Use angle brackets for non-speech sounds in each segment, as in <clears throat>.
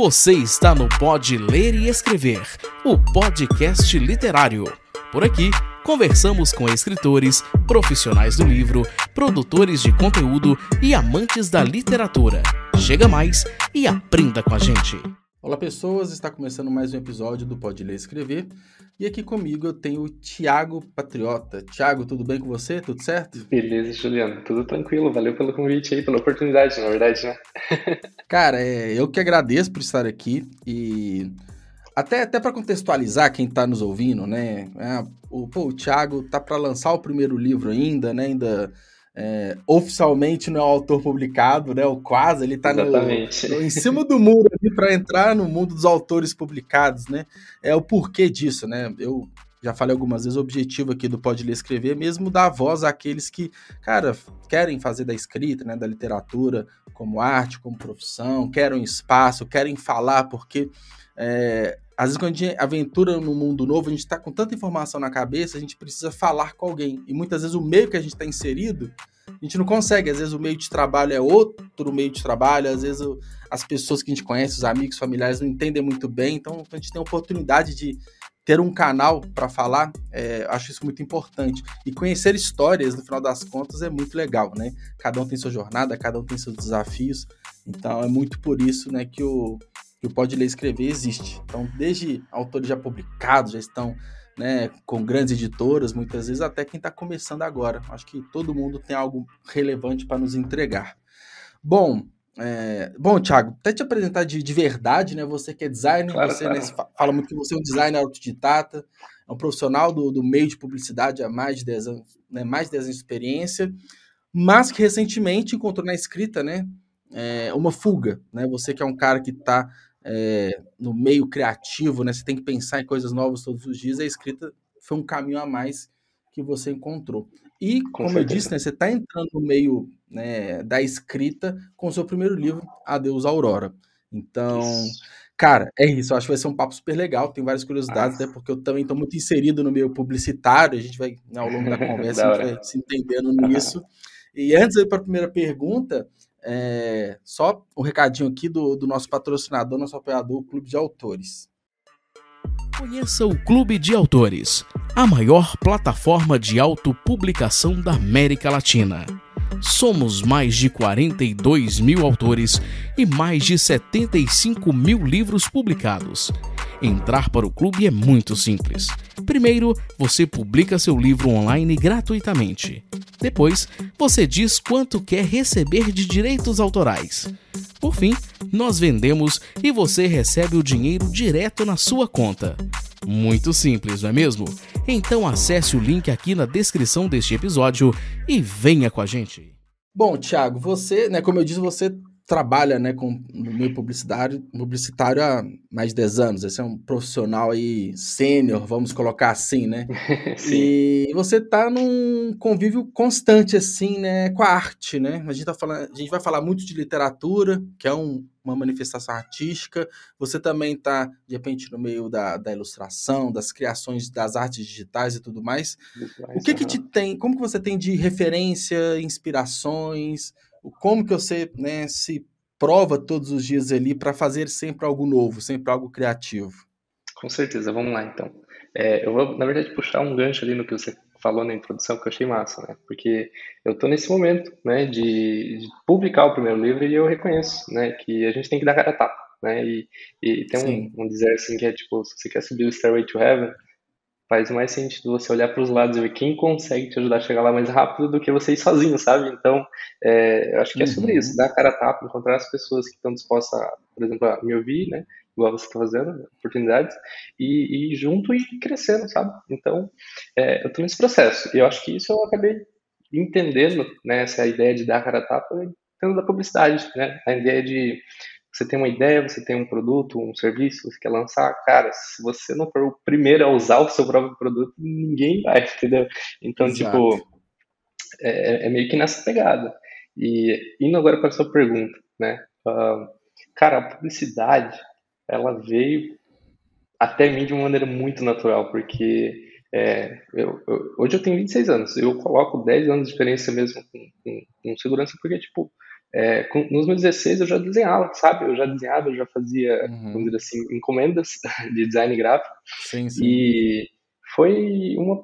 Você está no Pode Ler e Escrever, o podcast literário. Por aqui, conversamos com escritores, profissionais do livro, produtores de conteúdo e amantes da literatura. Chega mais e aprenda com a gente. Olá, pessoas! Está começando mais um episódio do Pode Ler e Escrever. E aqui comigo eu tenho o Tiago Patriota. Tiago, tudo bem com você? Tudo certo? Beleza, Juliano. Tudo tranquilo. Valeu pelo convite aí, pela oportunidade, na verdade, né? <laughs> Cara, é, eu que agradeço por estar aqui e até, até para contextualizar quem está nos ouvindo, né? É, o, pô, o Thiago tá para lançar o primeiro livro ainda, né? Ainda é, oficialmente não é o autor publicado, né? O quase, ele está em cima do muro para entrar no mundo dos autores publicados, né? É o porquê disso, né? Eu já falei algumas vezes, o objetivo aqui do Pode Ler Escrever é mesmo dar voz àqueles que, cara, querem fazer da escrita, né, da literatura como arte, como profissão, querem espaço, querem falar, porque é, às vezes quando a gente aventura no mundo novo, a gente está com tanta informação na cabeça, a gente precisa falar com alguém. E muitas vezes o meio que a gente está inserido, a gente não consegue. Às vezes o meio de trabalho é outro meio de trabalho, às vezes as pessoas que a gente conhece, os amigos, familiares, não entendem muito bem. Então a gente tem a oportunidade de ter um canal para falar, é, acho isso muito importante. E conhecer histórias, no final das contas, é muito legal, né? Cada um tem sua jornada, cada um tem seus desafios. Então é muito por isso né, que o que o Pode Ler e Escrever existe. Então, desde autores já publicados, já estão né, com grandes editoras, muitas vezes até quem está começando agora. Acho que todo mundo tem algo relevante para nos entregar. Bom, é, bom, Thiago, até te apresentar de, de verdade, né? Você que é designer, claro, você claro. Né, fala muito que você é um designer autodidata, é um profissional do, do meio de publicidade há mais de 10 anos, né, mais de 10 anos de experiência, mas que recentemente encontrou na escrita, né? É, uma fuga, né? Você que é um cara que está é, no meio criativo, né? Você tem que pensar em coisas novas todos os dias. A escrita foi um caminho a mais que você encontrou. E, com como certeza. eu disse, né, você está entrando no meio né, da escrita com o seu primeiro livro, Adeus Aurora. Então, isso. cara, é isso. Eu acho que vai ser um papo super legal. Tem várias curiosidades, ah. né? Porque eu também estou muito inserido no meio publicitário. A gente vai, né, ao longo da <laughs> conversa, da a gente vai se entendendo nisso. E antes de ir para a primeira pergunta, é, só um recadinho aqui do, do nosso patrocinador, nosso apoiador, o Clube de Autores. Conheça o Clube de Autores, a maior plataforma de autopublicação da América Latina. Somos mais de 42 mil autores e mais de 75 mil livros publicados. Entrar para o clube é muito simples. Primeiro, você publica seu livro online gratuitamente. Depois, você diz quanto quer receber de direitos autorais. Por fim, nós vendemos e você recebe o dinheiro direto na sua conta. Muito simples, não é mesmo? Então acesse o link aqui na descrição deste episódio e venha com a gente. Bom, Thiago, você, né, como eu disse, você trabalha né, com, no meio publicitário, publicitário há mais de 10 anos. Você é um profissional aí sênior, vamos colocar assim, né? <laughs> Sim. E você está num convívio constante, assim, né, com a arte, né? A gente, tá falando, a gente vai falar muito de literatura, que é um, uma manifestação artística. Você também está, de repente, no meio da, da ilustração, das criações das artes digitais e tudo mais. o que que te tem, como que você tem de referência, inspirações como que você né, se prova todos os dias ali para fazer sempre algo novo, sempre algo criativo? Com certeza, vamos lá então. É, eu vou, na verdade, puxar um gancho ali no que você falou na introdução que eu achei massa, né? Porque eu estou nesse momento, né, de, de, publicar o primeiro livro e eu reconheço, né, que a gente tem que dar cara a tapa, né? E, e tem um, um dizer assim que é tipo, se você quer subir o Stairway to Heaven, faz mais sentido você olhar para os lados e ver quem consegue te ajudar a chegar lá mais rápido do que você ir sozinho, sabe? Então, é, eu acho que é sobre uhum. isso, dar a cara a tapa, encontrar as pessoas que estão dispostas, a, por exemplo, a me ouvir, né? Igual você está fazendo, oportunidades, e, e, junto e crescendo, sabe? Então, é, eu estou nesse processo. E eu acho que isso eu acabei entendendo, né? Essa ideia de dar a cara a tapa, tendo da publicidade, né? A ideia de você tem uma ideia, você tem um produto, um serviço, você quer lançar, cara, se você não for o primeiro a usar o seu próprio produto, ninguém vai, <laughs> entendeu? Então, Exato. tipo, é, é, meio que nessa pegada. E indo agora para a sua pergunta, né? Uh, cara, a publicidade, ela veio até mim de uma maneira muito natural, porque é, eu, eu, hoje eu tenho 26 anos, eu coloco 10 anos de experiência mesmo com, com, com segurança, porque, tipo, é, com, nos meus 16 eu já desenhava, sabe? Eu já desenhava, eu já fazia, uhum. vamos dizer assim, encomendas <laughs> de design gráfico. Sim, sim. E foi uma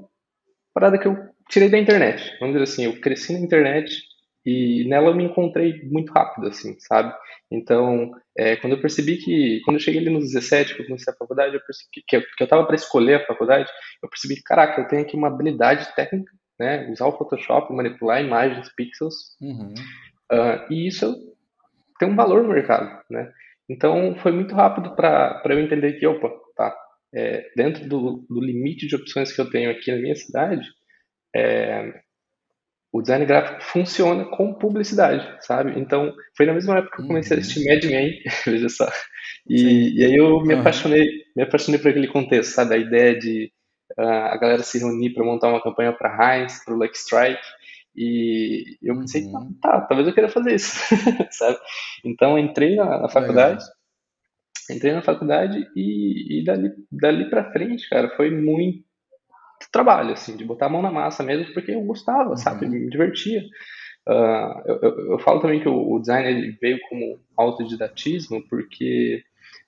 parada que eu tirei da internet. Vamos dizer assim, eu cresci na internet e nela eu me encontrei muito rápido, assim, sabe? Então, é, quando eu percebi que, quando eu cheguei ali nos 17, que eu comecei a faculdade, eu percebi que, que eu estava para escolher a faculdade, eu percebi que, caraca, eu tenho aqui uma habilidade técnica, né? Usar o Photoshop, manipular imagens, pixels. Uhum. Uh, e isso tem um valor no mercado, né? Então foi muito rápido para eu entender que, opa, tá, é, dentro do, do, limite de opções que eu tenho aqui na minha cidade, é, o design gráfico funciona com publicidade, sabe? Então foi na mesma época que eu comecei uhum. a assistir Mad Men, <laughs> veja só. E, e aí eu me apaixonei, me apaixonei por aquele contexto, sabe? A ideia de uh, a galera se reunir para montar uma campanha para Heinz, para o Lucky Strike. E eu pensei, uhum. tá, talvez eu queira fazer isso, <laughs> sabe? Então entrei na, na faculdade, entrei na faculdade e, e dali, dali para frente, cara, foi muito trabalho, assim, de botar a mão na massa mesmo, porque eu gostava, uhum. sabe? Me divertia. Uh, eu, eu, eu, falo também que o, o design veio como autodidatismo, porque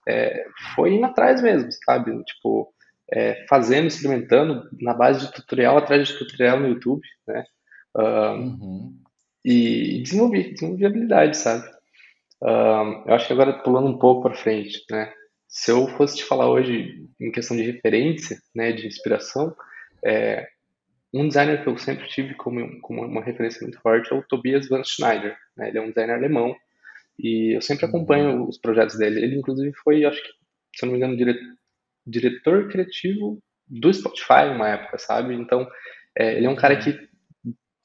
é, foi indo atrás mesmo, sabe? Tipo, é, fazendo, experimentando na base de tutorial atrás de tutorial no YouTube, né? Uhum. E desenvolvi, desenvolvi habilidade, sabe? eu acho que agora pulando um pouco para frente, né? Se eu fosse te falar hoje em questão de referência, né, de inspiração, é, um designer que eu sempre tive como, como uma referência muito forte é o Tobias Van Schneider. Né? Ele é um designer alemão e eu sempre acompanho uhum. os projetos dele. Ele, inclusive, foi, acho que, se eu não me engano, dire, diretor criativo do Spotify uma época, sabe? Então, é, ele é um cara que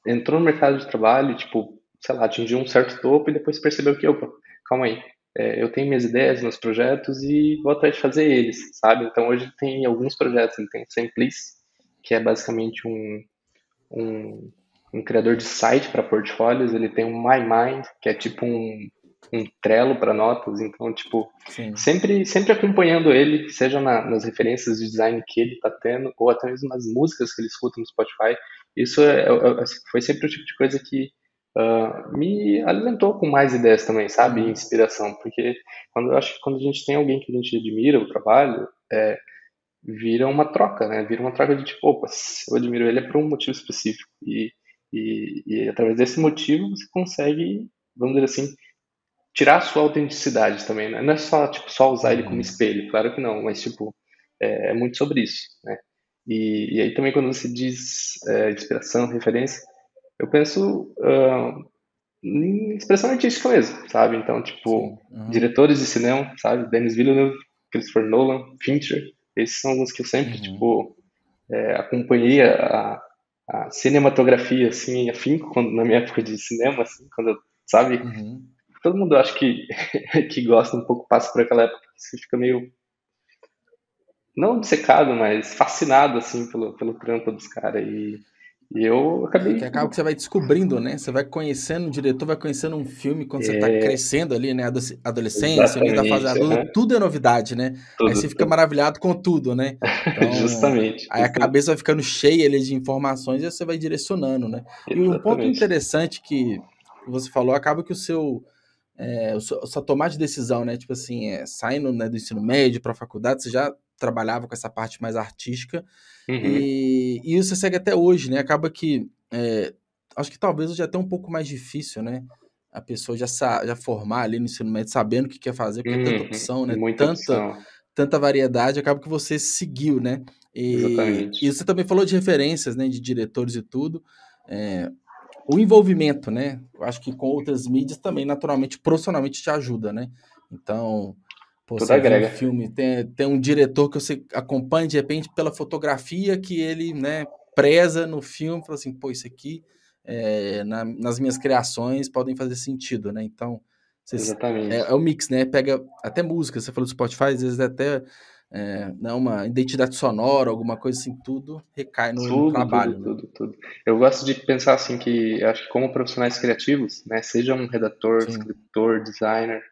entrou no mercado de trabalho, tipo, sei lá, atingiu um certo topo e depois percebeu que, opa, calma aí, é, eu tenho minhas ideias, meus projetos e vou atrás de fazer eles, sabe? Então, hoje tem alguns projetos, ele tem o Simplice, que é basicamente um, um, um criador de site para portfólios, ele tem um MyMind, que é tipo um, um Trello para notas, então, tipo, sempre, sempre acompanhando ele, seja na, nas referências de design que ele está tendo, ou até mesmo nas músicas que ele escuta no Spotify, isso é, é, é, foi sempre o tipo de coisa que uh, me alimentou com mais ideias também, sabe? Uhum. Inspiração, porque quando eu acho que quando a gente tem alguém que a gente admira o trabalho, é, vira uma troca, né? Vira uma troca de tipo, opa, eu admiro ele é por um motivo específico. E, e, e através desse motivo você consegue, vamos dizer assim, tirar a sua autenticidade também, né? Não é só, tipo, só usar ele como uhum. espelho, claro que não, mas, tipo, é, é muito sobre isso, né? E, e, aí também quando você diz é, inspiração, referência, eu penso uh, em expressão artística mesmo, sabe? Então, tipo, uhum. diretores de cinema, sabe? Denis Villeneuve, Christopher Nolan, Fincher, esses são alguns que eu sempre, uhum. tipo, é, acompanhei a, a, cinematografia, assim, afinco, quando, na minha época de cinema, assim, quando eu, sabe? Uhum. Todo mundo, acho que, <laughs> que gosta um pouco, passa por aquela época que você fica meio, não obcecado, mas fascinado, assim, pelo, pelo trampo dos caras. E e eu acabei. Que acaba que você vai descobrindo, né? Você vai conhecendo o diretor, vai conhecendo um filme quando é... você tá crescendo ali, né? Adolescência, da fase adulta, tudo é novidade, né? Tudo, aí você fica tudo. maravilhado com tudo, né? Então, <laughs> justamente. Aí a cabeça vai ficando cheia ali de informações e você vai direcionando, né? Exatamente. E um ponto interessante que você falou, acaba que o seu. É, sua tomada de decisão, né? Tipo assim, é, saindo né, do ensino médio para a faculdade, você já trabalhava com essa parte mais artística. Uhum. E, e isso você segue até hoje, né? Acaba que. É, acho que talvez hoje é até um pouco mais difícil, né? A pessoa já, já formar ali no ensino médio, sabendo o que quer fazer, porque uhum. é tanta uhum. opção, né? Muita tanta, opção. tanta variedade, acaba que você seguiu, né? E, Exatamente. E você também falou de referências, né? De diretores e tudo. É, o envolvimento, né? Eu acho que com outras mídias também, naturalmente, profissionalmente te ajuda, né? Então, Pô, Tudo agrega. Um filme, tem, tem um diretor que você acompanha de repente pela fotografia que ele né, preza no filme, fala assim, pô, isso aqui é, na, nas minhas criações podem fazer sentido, né? Então, Exatamente. É, é o mix, né? Pega até música, você falou do Spotify, às vezes até é, né, uma identidade sonora, alguma coisa assim, tudo recai no, tudo, no trabalho. Tudo, né? tudo, tudo. Eu gosto de pensar assim que acho que como profissionais criativos, né, seja um redator, Sim. escritor, designer,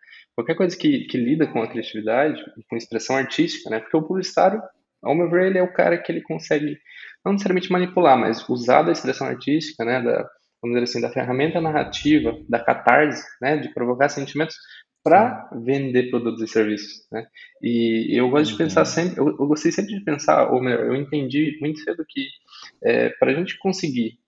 qualquer coisa que, que lida com a criatividade, com expressão artística, né? Porque o publicitário, ao meu ver, ele é o cara que ele consegue não necessariamente manipular, mas usar da expressão artística, né? Da, vamos dizer assim, da ferramenta narrativa, da catarse, né, de provocar sentimentos para vender produtos e serviços, né? E eu gosto de pensar uhum. sempre, eu, eu, gostei sempre de pensar, ou melhor, eu entendi muito cedo que é, para a gente conseguir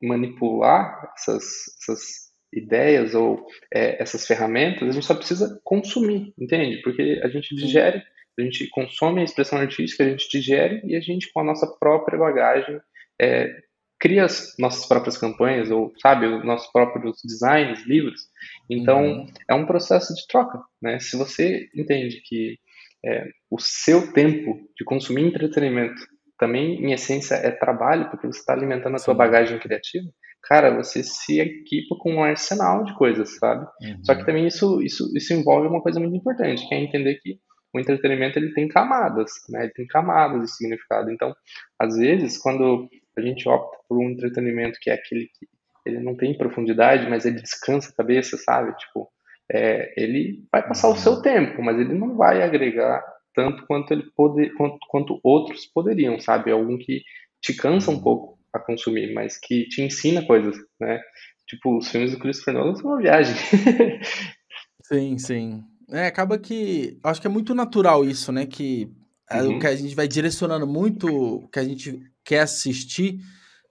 manipular essas, essas ideias ou é, essas ferramentas, a gente só precisa consumir, entende? Porque a gente digere, a gente consome a expressão artística, a gente digere e a gente, com a nossa própria bagagem, é, cria as nossas próprias campanhas ou, sabe, os nossos próprios designs, livros. Então, uhum. é um processo de troca, né? Se você entende que é, o seu tempo de consumir entretenimento também, em essência, é trabalho, porque você está alimentando a sua bagagem criativa, cara, você se equipa com um arsenal de coisas, sabe? Uhum. Só que também isso, isso, isso envolve uma coisa muito importante, que é entender que o entretenimento ele tem camadas, né? Ele tem camadas de significado. Então, às vezes, quando a gente opta por um entretenimento que é aquele que ele não tem profundidade, mas ele descansa a cabeça, sabe? Tipo, é, ele vai passar o seu tempo, mas ele não vai agregar tanto quanto ele pode, quanto, quanto outros poderiam, sabe? Algum que te cansa um pouco a consumir, mas que te ensina coisas, né? Tipo, os filmes do Christopher Nolan são uma viagem. <laughs> sim, sim. É, acaba que. Acho que é muito natural isso, né? Que uhum. o que a gente vai direcionando muito o que a gente quer assistir,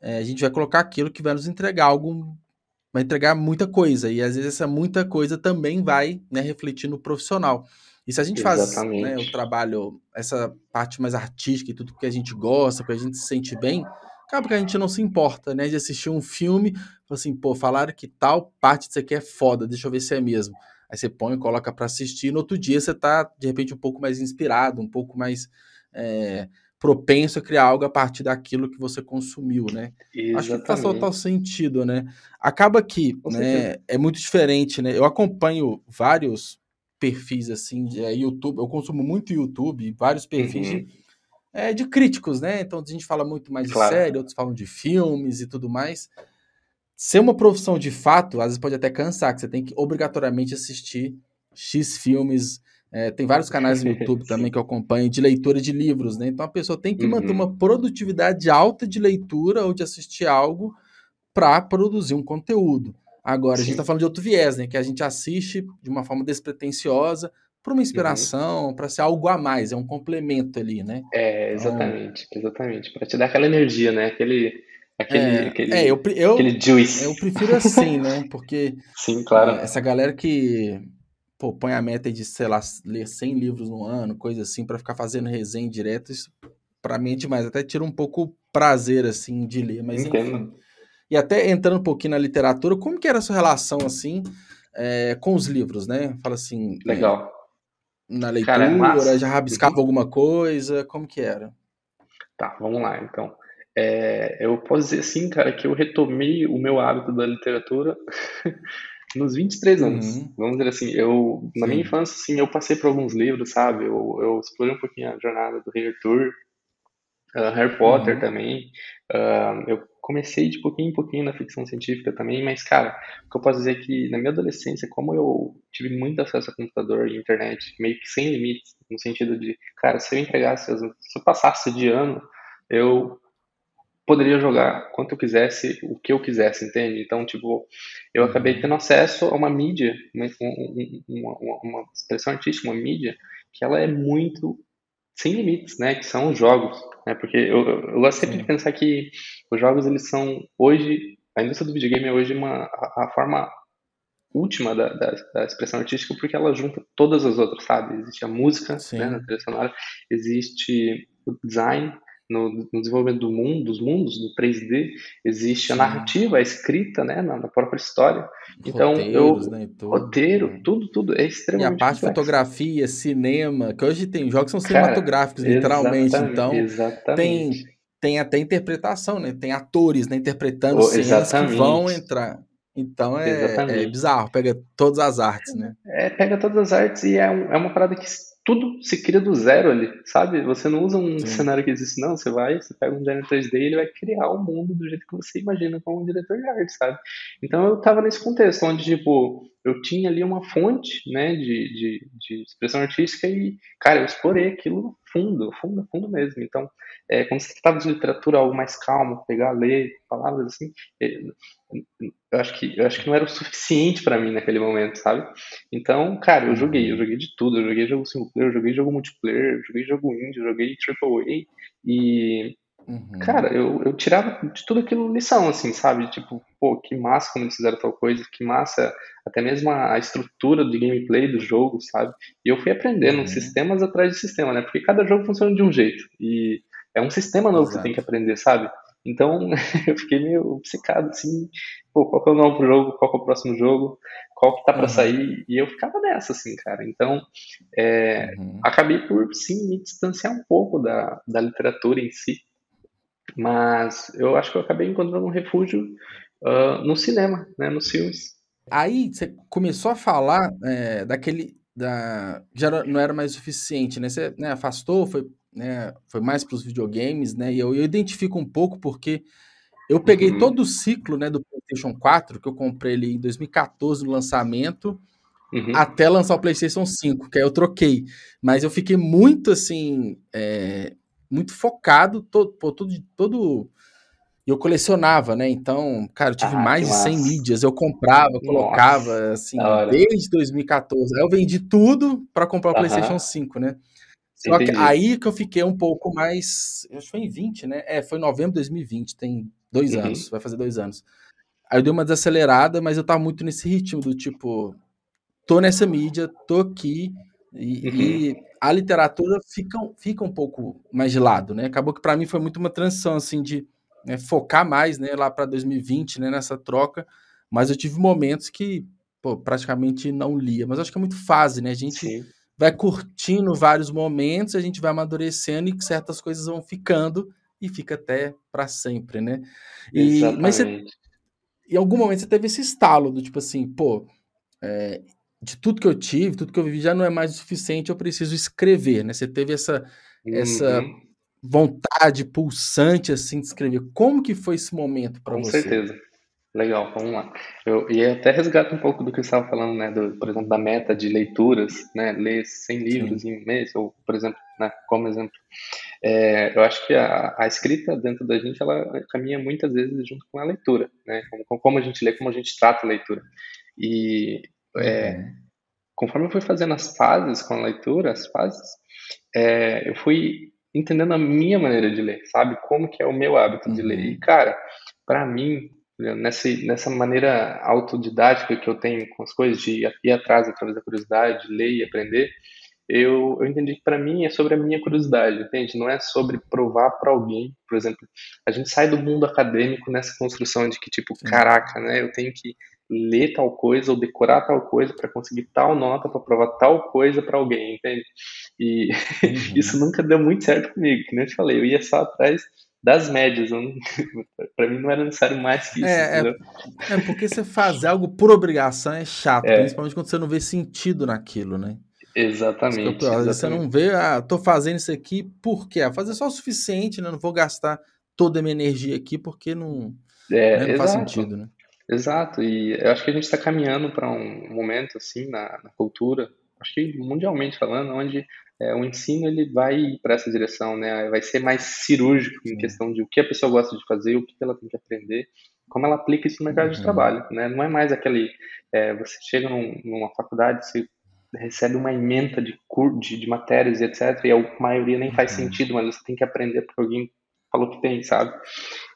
é, a gente vai colocar aquilo que vai nos entregar algo, vai entregar muita coisa. E às vezes essa muita coisa também vai né, refletir no profissional. E se a gente faz né, o trabalho, essa parte mais artística e tudo que a gente gosta, que a gente se sente bem, acaba que a gente não se importa, né? De assistir um filme, assim, pô, falaram que tal parte disso aqui é foda, deixa eu ver se é mesmo. Aí você põe, coloca para assistir, e no outro dia você tá, de repente, um pouco mais inspirado, um pouco mais é, propenso a criar algo a partir daquilo que você consumiu, né? Exatamente. Acho que faz total sentido, né? Acaba que né, é muito diferente, né? Eu acompanho vários perfis assim de é, YouTube, eu consumo muito YouTube, vários perfis uhum. de, é, de críticos, né? Então a gente fala muito mais claro. de série, outros falam de filmes e tudo mais. Ser uma profissão de fato, às vezes pode até cansar, que você tem que obrigatoriamente assistir X filmes, é, tem vários canais no <laughs> YouTube também que eu acompanho de leitura de livros, né? Então a pessoa tem que uhum. manter uma produtividade alta de leitura ou de assistir algo para produzir um conteúdo. Agora, Sim. a gente está falando de outro viés, né? Que a gente assiste de uma forma despretensiosa para uma inspiração, uhum. para ser algo a mais, é um complemento ali, né? É, exatamente, então... exatamente. Para te dar aquela energia, né? Aquele. Aquele, é, aquele, é, eu, eu, aquele juice. Eu prefiro assim, né? Porque. <laughs> Sim, claro. Essa galera que pô, põe a meta de, sei lá, ler 100 livros no ano, coisa assim, para ficar fazendo resenha direto, isso pra mim é demais. Até tira um pouco o prazer, assim, de ler, mas Entendo. enfim. E até entrando um pouquinho na literatura, como que era a sua relação, assim, é, com os livros, né? Fala assim... É, Legal. É, na leitura, Cara, é já rabiscava uhum. alguma coisa, como que era? Tá, vamos lá, então. É, eu posso dizer assim, cara, que eu retomei o meu hábito da literatura <laughs> nos 23 anos. Uhum. Vamos dizer assim, eu, na Sim. minha infância, assim, eu passei por alguns livros, sabe? Eu, eu explorei um pouquinho a jornada do Rei Arthur, uh, Harry Potter uhum. também. Uh, eu comecei de pouquinho em pouquinho na ficção científica também, mas, cara, o que eu posso dizer é que na minha adolescência, como eu tive muito acesso a computador e internet, meio que sem limites, no sentido de, cara, se eu entregasse, se eu passasse de ano, eu poderia jogar quanto eu quisesse, o que eu quisesse, entende? Então, tipo, eu acabei tendo acesso a uma mídia, uma, uma, uma expressão artística, uma mídia, que ela é muito sem limites, né? Que são os jogos, né? Porque eu, eu gosto sempre Sim. de pensar que os jogos, eles são, hoje, a indústria do videogame é hoje uma, a, a forma última da, da, da, expressão artística porque ela junta todas as outras, sabe? Existe a música, né, na trilha sonora, existe o design, no, no, desenvolvimento do mundo, dos mundos, do 3D, existe a narrativa, a escrita, né, na, na própria história. Então, Roteiros, eu, né, tudo, roteiro, né. tudo, tudo, é extremamente E a parte de fotografia, cinema, que hoje tem jogos que são cinematográficos, Cara, literalmente, então exatamente. tem tem até interpretação, né, tem atores, né, interpretando oh, cenas que vão entrar. Então é, é, bizarro, pega todas as artes, né? É, pega todas as artes e é, um, é uma parada que tudo se cria do zero ali, sabe? Você não usa um Sim. cenário que existe, não. Você vai, você pega um designer 3D e ele vai criar o mundo do jeito que você imagina como um diretor de arte, sabe? Então eu tava nesse contexto onde, tipo, eu tinha ali uma fonte, né, de, de, de expressão artística e, cara, eu explorei aquilo fundo, fundo, fundo mesmo. Então, é, quando se tratava de literatura, algo mais calmo, pegar, ler palavras assim, é, eu acho que eu acho que não era o suficiente para mim naquele momento, sabe? Então, cara, eu joguei, eu joguei de tudo, eu joguei jogo single player, eu joguei jogo multiplayer, eu joguei jogo indie, eu joguei AAA e Uhum. Cara, eu, eu tirava de tudo aquilo lição, assim, sabe? Tipo, pô, que massa como eles fizeram tal coisa, que massa até mesmo a, a estrutura de gameplay do jogo, sabe? E eu fui aprendendo uhum. sistemas atrás de sistema, né? Porque cada jogo funciona de um jeito. E é um sistema novo Exato. que você tem que aprender, sabe? Então, <laughs> eu fiquei meio obcecado, assim, pô, qual que é o novo jogo, qual que é o próximo jogo, qual que tá para uhum. sair, e eu ficava nessa, assim, cara. Então, é, uhum. acabei por, sim, me distanciar um pouco da, da literatura em si, mas eu acho que eu acabei encontrando um refúgio uh, no cinema, né, nos filmes. Aí você começou a falar é, daquele. Da, já não era mais suficiente, né? Você né, afastou, foi, né, foi mais para os videogames, né? E eu, eu, identifico um pouco porque eu peguei uhum. todo o ciclo né, do PlayStation 4, que eu comprei ele em 2014 no lançamento, uhum. até lançar o PlayStation 5, que aí eu troquei. Mas eu fiquei muito assim. É, muito focado, todo, todo, todo eu colecionava, né? Então, cara, eu tive ah, mais de 100 mídias. Eu comprava, Nossa, colocava, assim, desde 2014. Aí eu vendi tudo para comprar o PlayStation 5, né? Só que aí que eu fiquei um pouco mais. Acho que foi em 20, né? É, foi em novembro de 2020, tem dois uhum. anos, vai fazer dois anos. Aí eu dei uma desacelerada, mas eu tava muito nesse ritmo do tipo, tô nessa mídia, tô aqui, e, uhum. e, a literatura fica, fica um pouco mais de lado, né? Acabou que para mim foi muito uma transição assim de né, focar mais, né, lá para 2020, né, nessa troca. Mas eu tive momentos que pô, praticamente não lia. Mas acho que é muito fase, né? A gente Sim. vai curtindo vários momentos, a gente vai amadurecendo e certas coisas vão ficando e fica até para sempre, né? E, Exatamente. Mas você, em algum momento você teve esse estalo do tipo assim, pô, é, de tudo que eu tive, tudo que eu vivi já não é mais o suficiente, eu preciso escrever, né? Você teve essa uhum. essa vontade pulsante assim de escrever. Como que foi esse momento para você? Com certeza. Legal, vamos lá. Eu ia até resgatar um pouco do que você estava falando, né, do, por exemplo, da meta de leituras, né, ler 100 livros Sim. em um mês, ou, por exemplo, né, como exemplo. É, eu acho que a, a, escrita dentro da gente, ela caminha muitas vezes junto com a leitura, né, como, como a gente lê, como a gente trata a leitura. E é, uhum. conforme eu fui fazendo as fases com a leitura, as fases, é, eu fui entendendo a minha maneira de ler, sabe? Como que é o meu hábito uhum. de ler. E, uhum. cara, para mim, nessa, nessa maneira autodidática que eu tenho com as coisas, de ir atrás através da curiosidade, ler e aprender, eu, eu entendi que para mim é sobre a minha curiosidade, entende? Não é sobre provar para alguém. Por exemplo, a gente sai do mundo acadêmico nessa construção de que, tipo, caraca, né? Eu tenho que ler tal coisa ou decorar tal coisa para conseguir tal nota para provar tal coisa para alguém, entende? E uhum. <laughs> isso nunca deu muito certo comigo, que nem eu te falei, eu ia só atrás das médias, <laughs> para mim não era necessário mais que isso. É, é, é, porque você fazer algo por obrigação é chato, é. principalmente quando você não vê sentido naquilo, né? Exatamente. Às vezes você não vê, ah, tô fazendo isso aqui por quê? Ah, fazer só o suficiente, né? Não vou gastar toda a minha energia aqui porque não, é, né? não faz sentido, né? Exato, e eu acho que a gente está caminhando para um momento assim na, na, cultura, acho que mundialmente falando, onde é, o ensino ele vai para essa direção, né? Vai ser mais cirúrgico em questão de o que a pessoa gosta de fazer, o que ela tem que aprender, como ela aplica isso no mercado uhum. de trabalho, né? Não é mais aquele é, você chega num, numa faculdade, você recebe uma emenda de, de, de matérias e etc. E a maioria nem faz uhum. sentido, mas você tem que aprender porque alguém falou que tem, sabe?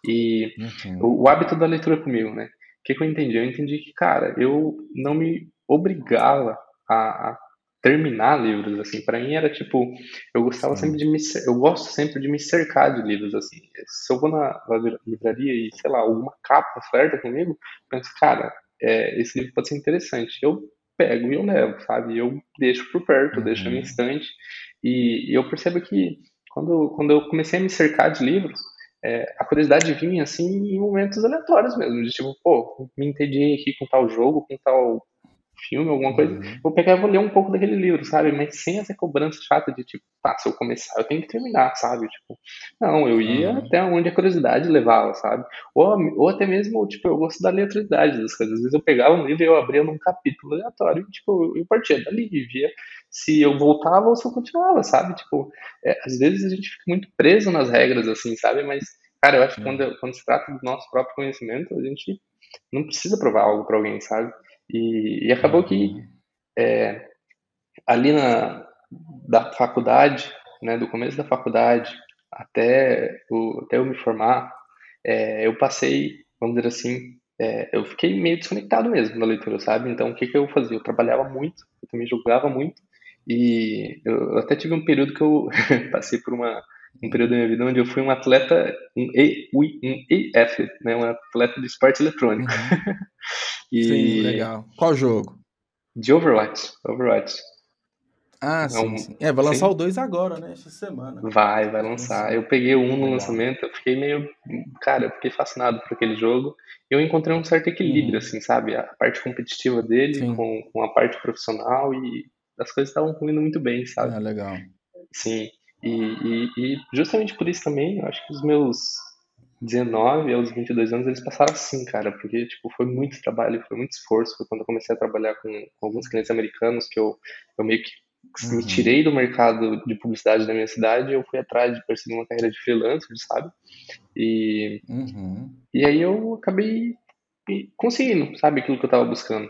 E uhum. o, o hábito da leitura comigo, né? Que, que eu entendi? Eu entendi que, cara, eu não me obrigava a, a terminar livros, assim. para mim era tipo, eu gostava sempre de me, eu gosto sempre de me cercar de livros, assim. Se eu vou na, na livraria e, sei lá, alguma capa flerta comigo, eu penso, cara, é, esse livro pode ser interessante. Eu pego e eu levo, sabe? Eu deixo por perto, uhum. deixo no instante. E, e eu percebo que quando, quando eu comecei a me cercar de livros, é, a curiosidade vinha assim em momentos aleatórios mesmo, de tipo, pô, me entendi aqui com tal jogo, com tal filme, alguma coisa, uhum. vou pegar e vou ler um pouco daquele livro, sabe? Mas sem essa cobrança chata de tipo, tá, se eu começar, eu tenho que terminar, sabe? Tipo, não, eu ia uhum. até onde a curiosidade levava, sabe? Ou, ou até mesmo, tipo, eu gosto da aleatoriedade das coisas. Às vezes eu pegava um livro e eu abria num capítulo aleatório, e, tipo, eu partia dali e via se eu voltava ou se eu continuava, sabe? Tipo, é, às vezes a gente fica muito preso nas regras, assim, sabe? Mas, cara, eu acho que quando, quando se trata do nosso próprio conhecimento, a gente não precisa provar algo para alguém, sabe? E, e acabou que é, ali na da faculdade, né, do começo da faculdade até, o, até eu me formar, é, eu passei, vamos dizer assim, é, eu fiquei meio desconectado mesmo da leitura, sabe? Então, o que, que eu fazia? Eu trabalhava muito, eu também jogava muito, e eu até tive um período que eu <laughs> passei por uma, um período da minha vida onde eu fui um atleta, um, e, um EF, né, um atleta de esporte eletrônico. Uhum. <laughs> e... Sim, legal. Qual jogo? De Overwatch. Overwatch. Ah, sim, é, um... sim. É, vai lançar sim. o 2 agora, né? Essa semana. Vai, vai lançar. Eu peguei o 1 um no lançamento, eu fiquei meio. Cara, eu fiquei fascinado por aquele jogo. Eu encontrei um certo equilíbrio, hum. assim, sabe? A parte competitiva dele com, com a parte profissional e as coisas estavam fluindo muito bem, sabe? Ah, legal. Sim. E, e, e, justamente por isso também, eu acho que os meus 19 aos 22 anos eles passaram assim, cara, porque tipo, foi muito trabalho, foi muito esforço. Foi quando eu comecei a trabalhar com, com alguns clientes americanos que eu, eu meio que uhum. me tirei do mercado de publicidade da minha cidade eu fui atrás de perseguir uma carreira de freelancer, sabe? E, uhum. e aí eu acabei conseguindo, sabe, aquilo que eu estava buscando.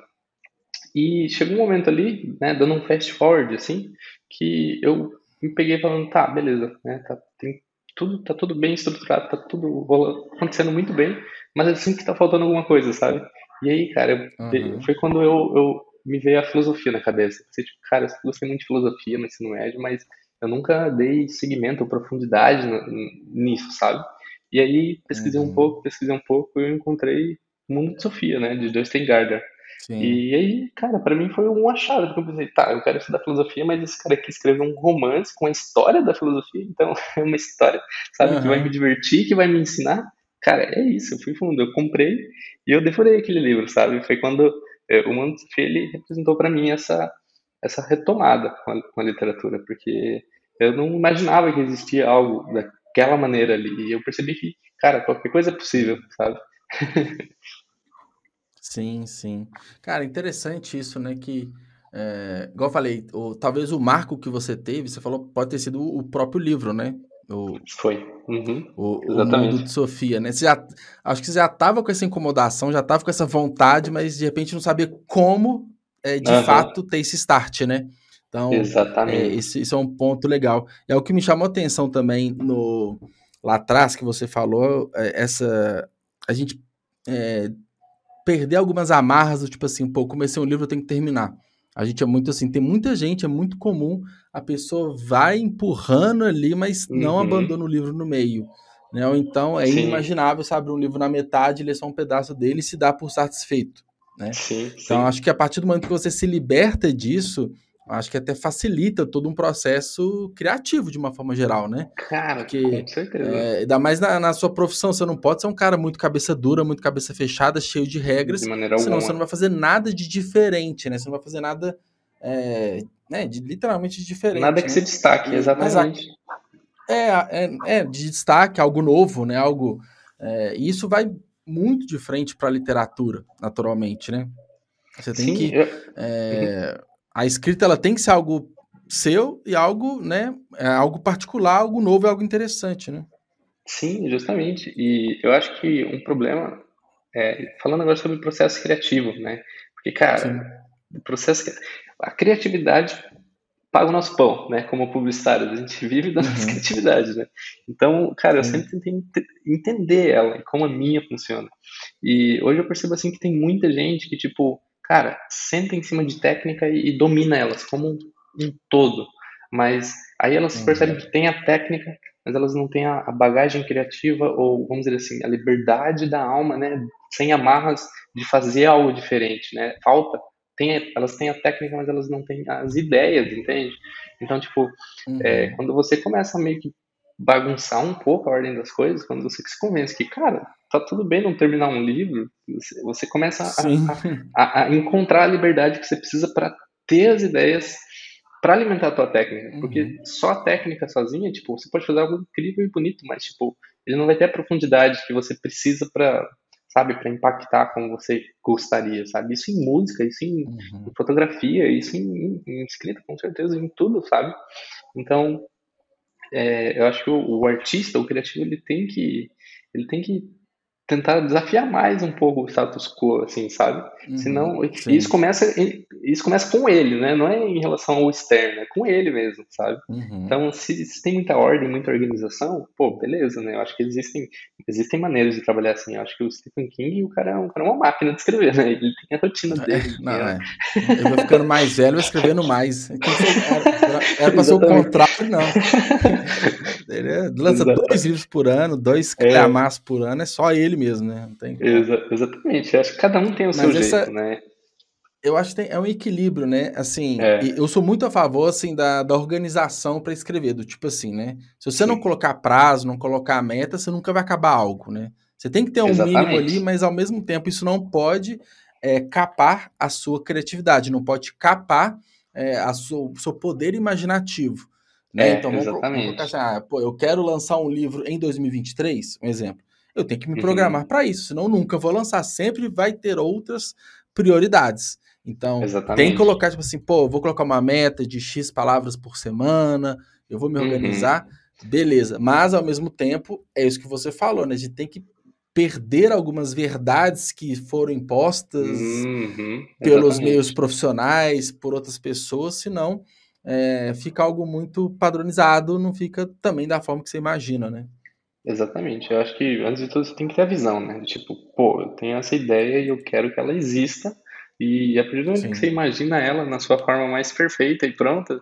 E chegou um momento ali, né, dando um fast forward, assim, que eu me peguei falando, tá, beleza, né, tá, tem tudo, tá tudo bem estruturado, tá tudo acontecendo muito bem, mas assim que tá faltando alguma coisa, sabe? E aí, cara, uhum. foi quando eu, eu me veio a filosofia na cabeça. Você, tipo, cara, eu gostei muito de filosofia no ensino médio, mas eu nunca dei seguimento ou profundidade nisso, sabe? E aí, pesquisei uhum. um pouco, pesquisei um pouco, e eu encontrei o Mundo de Sofia, né, de Dustin Gardner. Sim. E aí, cara, para mim foi um achado, porque eu pensei, tá, eu quero estudar filosofia, mas esse cara aqui escreveu um romance com a história da filosofia, então <laughs> é uma história, sabe, uhum. que vai me divertir, que vai me ensinar. Cara, é isso, eu fui fundo, eu comprei e eu devorei aquele livro, sabe? Foi quando é, o Mundo ele representou para mim essa essa retomada com a, com a literatura, porque eu não imaginava que existia algo daquela maneira ali, e eu percebi que, cara, qualquer coisa é possível, sabe? <laughs> Sim, sim. Cara, interessante isso, né? Que, é, igual eu falei, o, talvez o marco que você teve, você falou, pode ter sido o próprio livro, né? O, Foi. Uhum. O, o, mundo de Sofia, né? Você já, acho que você já estava com essa incomodação, já estava com essa vontade, mas de repente não sabia como, é, de uhum. fato, ter esse start, né? Então, Exatamente. É, isso, isso, é um ponto legal. É o que me chamou a atenção também no lá atrás que você falou, é, essa a gente é, perder algumas amarras do tipo assim, pô, comecei um livro, eu tenho que terminar. A gente é muito assim, tem muita gente, é muito comum, a pessoa vai empurrando ali, mas uhum. não abandona o livro no meio. Né? Ou então é Sim. inimaginável você abrir um livro na metade, ler só um pedaço dele e se dar por satisfeito. Né? Sim, então acho que a partir do momento que você se liberta disso, acho que até facilita todo um processo criativo de uma forma geral, né? Cara, Porque, com certeza. É, ainda mais na, na, sua profissão, você não pode ser um cara muito cabeça dura, muito cabeça fechada, cheio de regras, de maneira senão alguma. você não vai fazer nada de diferente, né? Você não vai fazer nada, é, né, de, literalmente diferente. Nada que né? se destaque, exatamente. É, é, é, de destaque, algo novo, né? Algo, é, e isso vai muito de frente para a literatura, naturalmente, né? Você tem Sim, que... Eu... É, a escrita ela tem que ser algo seu e algo, né, é algo particular, algo novo, algo interessante, né? Sim, justamente. E eu acho que um problema é, falando agora sobre o processo criativo, né? Porque cara, Sim. o processo a criatividade paga o nosso pão, né? Como publicitário, a gente vive da nossa uhum. criatividade, né? Então, cara, eu sempre tentei entender ela e como a minha funciona. E hoje eu percebo assim que tem muita gente que tipo cara, senta em cima de técnica e, e domina elas como um, um, todo. Mas aí elas uhum. percebem que tem a técnica, mas elas não têm a, a, bagagem criativa ou, vamos dizer assim, a liberdade da alma, né? Sem amarras de fazer algo diferente, né? Falta. Tem, elas têm a técnica, mas elas não têm as ideias, entende? Então, tipo, uhum. é, quando você começa a meio que bagunçar um pouco a ordem das coisas quando você se convence que, cara, tá tudo bem não terminar um livro, você, começa a, a, a, encontrar a liberdade que você precisa para ter as ideias para alimentar a tua técnica, porque uhum. só a técnica sozinha, tipo, você pode fazer algo incrível e bonito, mas tipo, ele não vai ter a profundidade que você precisa para sabe, para impactar como você gostaria, sabe? Isso em música, isso em, uhum. em fotografia, isso em, em, escrita, com certeza, em tudo, sabe? Então, é, eu acho que o, o, artista, o criativo, ele tem que ele tem que tentar desafiar mais um pouco o status quo, assim, sabe? Uhum, Senão, isso começa, isso começa com ele, né? Não é em relação ao externo, é com ele mesmo, sabe? Uhum. Então, se, se, tem muita ordem, muita organização, pô, beleza, né? Eu acho que existem, existem maneiras de trabalhar assim. Eu acho que o Stephen King, o cara é, um, cara é uma máquina de escrever, né? Ele tem a rotina é, dele. Não, é. Ele vai ficando mais velho, vai escrevendo mais. Era, era pra ser o contrário, não. <laughs> Ele é, lança Exatamente. dois livros por ano, dois é. calhamaços por ano, é só ele mesmo, né? Tem... Exa exatamente, eu acho que cada um tem o Mas seu essa... jeito, né? Eu acho que tem, é um equilíbrio, né? Assim, é. eu sou muito a favor, assim, da, da organização para escrever, do tipo assim, né? Se você Sim. não colocar prazo, não colocar meta, você nunca vai acabar algo, né? Você tem que ter um Exatamente. mínimo ali, mas ao mesmo tempo isso não pode é, capar a sua criatividade, não pode capar é, a sua, o seu poder imaginativo. Né? É, então vamos, exatamente. vamos ah, pô, eu quero lançar um livro em 2023, um exemplo. Eu tenho que me uhum. programar uhum. para isso, senão nunca vou lançar. Sempre vai ter outras prioridades. Então, exatamente. tem que colocar, tipo assim, pô, vou colocar uma meta de X palavras por semana, eu vou me uhum. organizar, uhum. beleza. Mas, ao mesmo tempo, é isso que você falou, né? A gente tem que perder algumas verdades que foram impostas uhum. pelos meios profissionais, por outras pessoas, senão é, fica algo muito padronizado, não fica também da forma que você imagina, né? Exatamente. Eu acho que, antes de tudo, você tem que ter a visão, né? Tipo, pô, eu tenho essa ideia e eu quero que ela exista. E a partir do momento que você imagina ela na sua forma mais perfeita e pronta,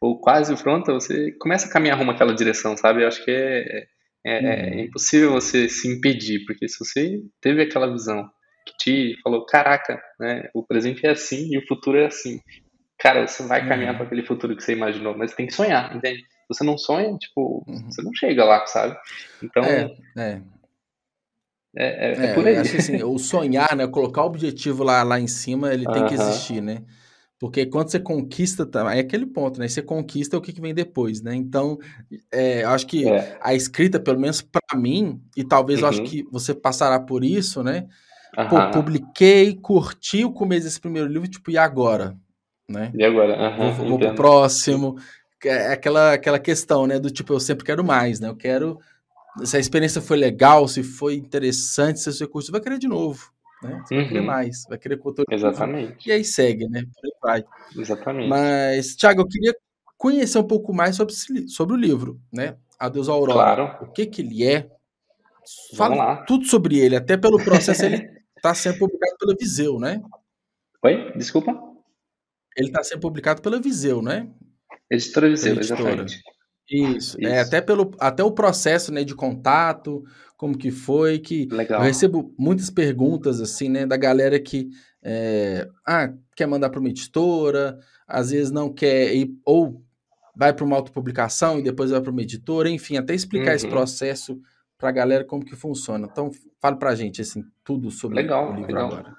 ou quase pronta, você começa a caminhar rumo àquela direção, sabe? Eu acho que é, é, é uhum. impossível você se impedir, porque se você teve aquela visão que te falou, caraca, né, o presente é assim e o futuro é assim, cara, você vai caminhar uhum. para aquele futuro que você imaginou, mas tem que sonhar, entende? Você não sonha, tipo, uhum. você não chega lá, sabe? Então. É, é. É, é, é, é por aí. Assim, o sonhar, né? Colocar o objetivo lá, lá em cima, ele tem que existir, né? Porque quando você conquista, é aquele ponto, né? Você conquista o que, que vem depois, né? Então, é, eu acho que é. a escrita, pelo menos para mim, e talvez uhum. eu acho uhum. que você passará por isso, né? Uhum. Pô, publiquei, curti o começo desse primeiro livro, tipo, e agora? né? E agora? Uhum, vou, vou pro próximo. É aquela, aquela questão, né? Do tipo, eu sempre quero mais, né? Eu quero. Se a experiência foi legal, se foi interessante, se você curtiu, vai querer de novo. Né? Você uhum. vai querer uhum. mais, vai querer conteúdo. Exatamente. E aí segue, né? Por aí vai. Exatamente. Mas, Thiago, eu queria conhecer um pouco mais sobre, sobre o livro, né? Adeus Aurora. Claro. O que que ele é? Fala tudo sobre ele, até pelo processo ele está sendo publicado pela Viseu, né? Oi? Desculpa? Ele está sendo publicado pela Viseu, né? Editora Viseu, editora. exatamente. Isso, é, Isso. É, até, pelo, até o processo né, de contato, como que foi, que Legal. eu recebo muitas perguntas, assim, né, da galera que é, ah, quer mandar para uma editora, às vezes não quer ir, ou vai para uma autopublicação e depois vai para uma editora, enfim, até explicar uhum. esse processo para a galera como que funciona. Então, fale para a gente, assim, tudo sobre legal, o livro legal. agora.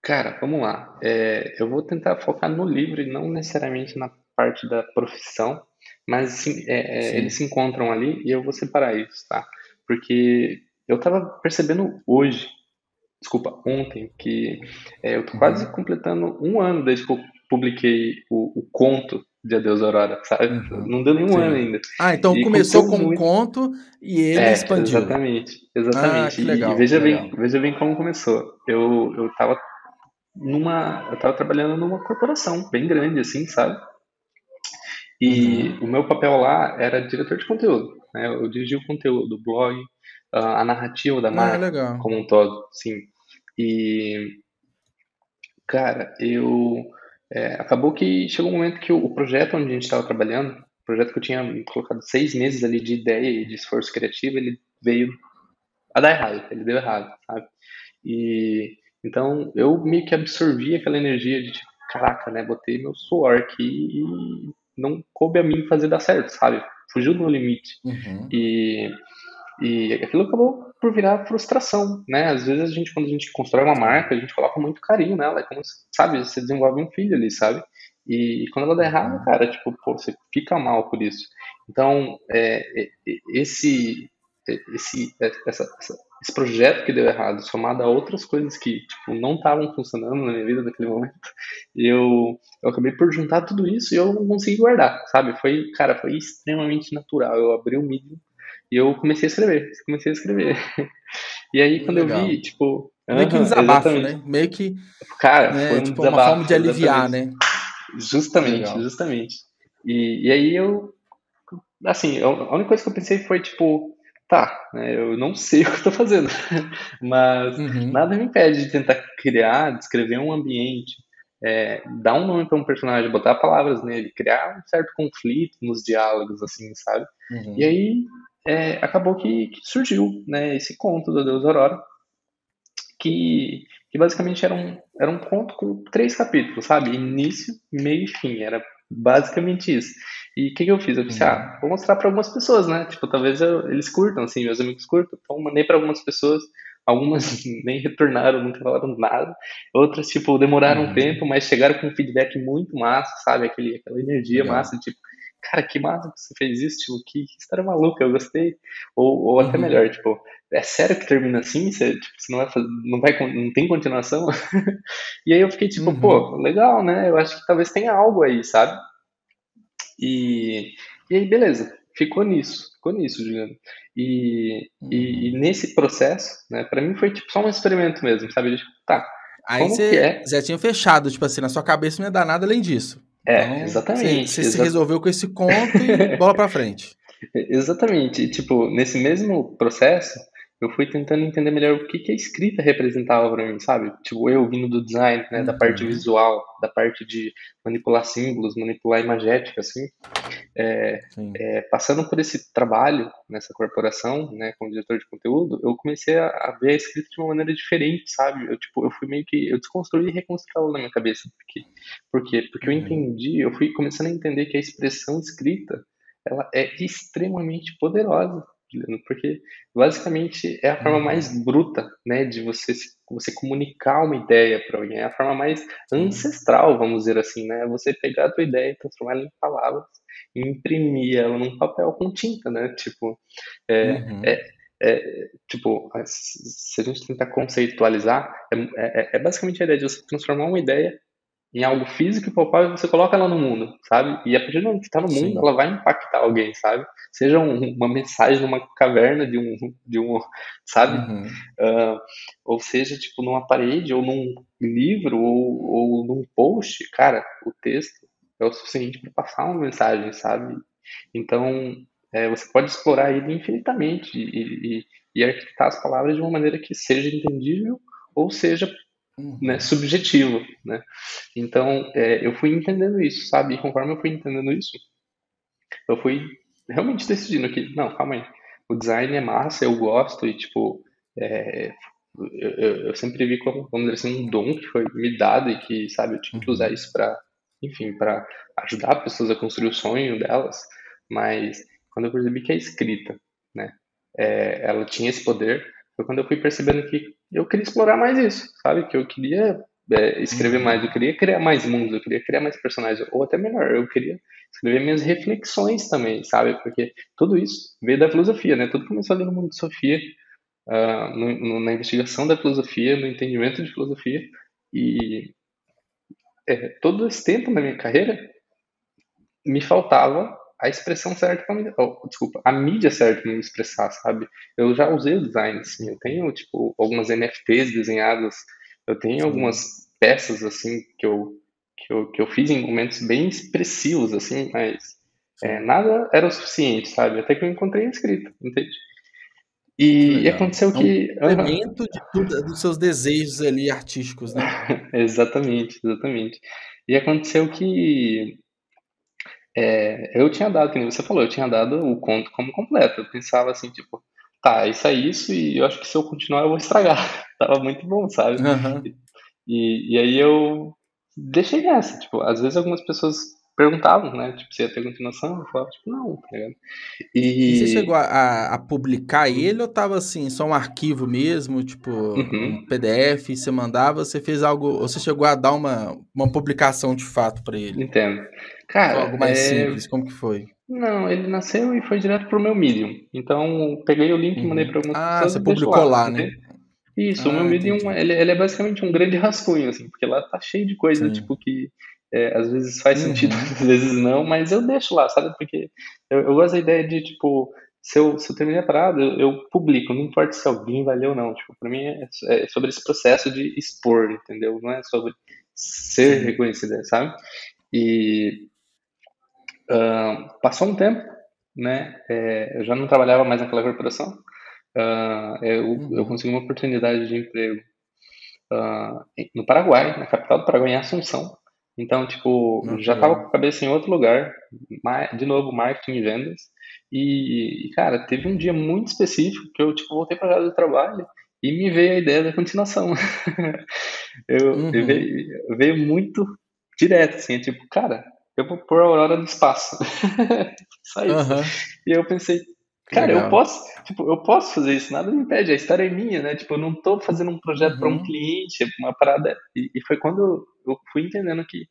Cara, vamos lá. É, eu vou tentar focar no livro e não necessariamente na parte da profissão, mas é, é, eles se encontram ali e eu vou separar isso, tá? Porque eu tava percebendo hoje, desculpa, ontem, que é, eu tô quase uhum. completando um ano desde que eu publiquei o, o conto de Adeus Aurora, sabe? Uhum. Não deu nenhum Sim. ano ainda. Ah, então e começou com um conto e ele é, expandiu. Exatamente, exatamente. Ah, legal, e, veja bem, veja bem como começou. Eu, eu tava numa. Eu estava trabalhando numa corporação bem grande, assim, sabe? E uhum. o meu papel lá era diretor de conteúdo. Né? Eu dirigi o conteúdo do blog, a narrativa da ah, marca ah, como um todo, sim. E, cara, eu. É, acabou que chegou um momento que o, o projeto onde a gente estava trabalhando, o projeto que eu tinha colocado seis meses ali de ideia e de esforço criativo, ele veio a dar errado, ele deu errado, sabe? E então, eu meio que absorvi aquela energia de tipo, caraca, né, botei meu suor aqui e não coube a mim fazer dar certo, sabe? fugiu do limite. Uhum. E, e aquilo acabou por virar frustração, né? Às vezes a gente, quando a gente constrói uma marca, a gente coloca muito carinho nela, é como, sabe, você desenvolve um filho ali, sabe? E quando ela dá errado, uhum. cara, tipo, pô, você fica mal por isso. Então, é, é esse, esse, essa, essa, esse projeto que deu errado, somado a outras coisas que tipo, não estavam funcionando na minha vida naquele momento, <laughs> eu, eu acabei por juntar tudo isso e eu não consegui guardar, sabe? Foi, cara, foi extremamente natural. Eu abri o Medium e eu comecei a escrever, comecei a escrever. <laughs> E aí, quando Legal. eu vi, tipo. Meio que um desabafo, né? Meio que. Cara, né, foi um tipo, desabafo, uma forma de aliviar, exatamente. né? Justamente, Legal. justamente. E, e aí eu. Assim, a única coisa que eu pensei foi, tipo, tá, né, eu não sei <laughs> o que estou fazendo, mas uhum. nada me impede de tentar criar, descrever um ambiente, é, dar um nome para um personagem, botar palavras nele, criar um certo conflito nos diálogos, assim, sabe? Uhum. E aí é, acabou que, que, surgiu, né, esse conto do Deus Aurora, que, que basicamente era um, era um conto com três capítulos, sabe? Início, meio e fim, era basicamente isso. E o que, que, eu fiz? Eu pensei, uhum. ah, vou mostrar para algumas pessoas, né? Tipo, talvez eu, eles curtam, assim, meus amigos curtam. Então, mandei para algumas pessoas. Algumas <laughs> nem retornaram, nunca falaram nada. Outras, tipo, demoraram uhum. um tempo, mas chegaram com um feedback muito massa, sabe? Aquele, aquela energia Legal. massa, tipo, cara, que massa que você fez isso, tipo, que, que história maluca, eu gostei. Ou, ou até uhum. melhor, tipo, é sério que termina assim? Você, tipo, você não vai fazer, não vai, não tem continuação? <laughs> e aí eu fiquei tipo, uhum. pô, legal, né? Eu acho que talvez tenha algo aí, sabe? E, e aí, beleza, ficou nisso, ficou nisso, Juliano. E, uhum. e, e, nesse processo, né, pra mim foi tipo só um experimento mesmo, sabe? Tipo, tá. Aí você é? já tinha fechado, tipo assim, na sua cabeça não ia dar nada além disso. É, então, exatamente. Você, você se resolveu com esse conto e bola pra frente. <laughs> Exatamente. E, tipo, nesse mesmo processo, eu fui tentando entender melhor o que, que a escrita representava para mim, sabe? Tipo, eu vindo do design, né, da parte uhum. visual, da parte de manipular símbolos, manipular imagética, assim, é, é, passando por esse trabalho nessa corporação, né, como diretor de conteúdo, eu comecei a, a, ver a escrita de uma maneira diferente, sabe? Eu, tipo, eu fui meio que, eu desconstruí e reconstruí na minha cabeça. Porque, por quê? Porque eu uhum. entendi, eu fui começando a entender que a expressão escrita, ela é extremamente poderosa porque basicamente é a forma uhum. mais bruta, né, de você você comunicar uma ideia para alguém, é a forma mais ancestral, vamos dizer assim, né, você pegar a tua ideia e transformar ela em palavras e imprimir ela num papel com tinta, né, tipo, é, uhum. é, é, tipo, se a gente tentar conceitualizar, é, é, é basicamente a ideia de você transformar uma ideia em algo físico e palpável, você coloca ela no mundo, sabe? E a partir do momento que está no mundo, Sim. ela vai impactar alguém, sabe? Seja um, uma mensagem numa caverna de um, de um sabe? Uhum. Uh, ou seja, tipo, numa parede, ou num livro, ou, ou num post, cara, o texto é o suficiente para passar uma mensagem, sabe? Então, é, você pode explorar ele infinitamente e, e, e arquitetar as palavras de uma maneira que seja entendível ou seja uhum. né, subjetivo, né? Então, é, eu fui entendendo isso, sabe? E conforme eu fui entendendo isso, eu fui realmente decidindo que, não, calma aí, o design é massa, eu gosto e, tipo, é, eu, eu, sempre vi como, vamos dizer assim, um dom que foi me dado e que, sabe, eu tinha que usar uhum. isso para, enfim, para ajudar pessoas a construir o sonho delas, mas quando eu percebi que a escrita, né, é, ela tinha esse poder, foi quando eu fui percebendo que eu queria explorar mais isso, sabe? Que eu queria é, escrever uhum. mais, eu queria criar mais mundos, eu queria criar mais personagens, ou até melhor, eu queria escrever minhas reflexões também, sabe? Porque tudo isso veio da filosofia, né? Tudo começou ali no mundo de Sofia, uh, no, no, na investigação da filosofia, no entendimento de filosofia, e é, todo esse tempo na minha carreira me faltava a expressão certa para me, oh, desculpa, a mídia certa para me expressar, sabe? Eu já usei o design, assim, eu tenho tipo algumas NFTs desenhadas, eu tenho algumas peças assim que eu, que eu que eu fiz em momentos bem expressivos assim, mas é, nada era o suficiente, sabe? Até que eu encontrei a escrita, entende? E, e aconteceu que. É um elemento de tudo, dos seus desejos ali artísticos, né? <laughs> exatamente, exatamente. E aconteceu que é, eu tinha dado, como você falou, eu tinha dado o conto como completo. Eu pensava assim, tipo, tá, isso é isso, e eu acho que se eu continuar eu vou estragar. <laughs> Tava muito bom, sabe? Uhum. E, e aí eu deixei nessa. Tipo, às vezes algumas pessoas perguntavam, né? Tipo, se ia ter continuação, eu falava, tipo, não, tá ligado? E, e você chegou a, a, publicar ele ou tava assim, só um arquivo mesmo, tipo, uhum. um PDF, você mandava, você fez algo, ou você chegou a dar uma, uma publicação de fato para ele? Entendo. Cara, algo mais é... simples, como que foi? Não, ele nasceu e foi direto pro meu Medium. Então, peguei o link e mandei para algumas ah, pessoas. Ah, você publicou lá, lá né? Isso, ah, o meu Medium, ele, ele, é basicamente um grande rascunho, assim, porque lá tá cheio de coisa, Sim. tipo, que é, às vezes faz uhum. sentido, <laughs> às vezes não, mas eu deixo lá, sabe? Porque eu, eu gosto da ideia de, tipo, se eu, se eu terminei a parada, eu, eu, publico, não importa se alguém vai ler ou não. Tipo, pra mim é, é, sobre esse processo de expor, entendeu? Não é sobre ser Sim. reconhecido, sabe? E uh, passou um tempo, né? É, eu já não trabalhava mais naquela corporação. Uh, eu, uhum. eu consegui uma oportunidade de emprego uh, no Paraguai, na capital do Paraguai, em Assunção. Então, tipo, Muito já estava com a cabeça em outro lugar, de novo, marketing e vendas. E, cara, teve um dia muito específico que eu, tipo, voltei para casa do trabalho e me veio a ideia da continuação. <laughs> eu, uhum. eu veio, veio, muito direto, assim, tipo, cara, eu vou pôr a Aurora no espaço. <laughs> Só isso. Uhum. E eu pensei, cara, eu posso, tipo, eu posso fazer isso, nada me impede, a história é minha, né? Tipo, eu não tô fazendo um projeto uhum. para um cliente, uma parada. E, e, foi quando eu fui entendendo que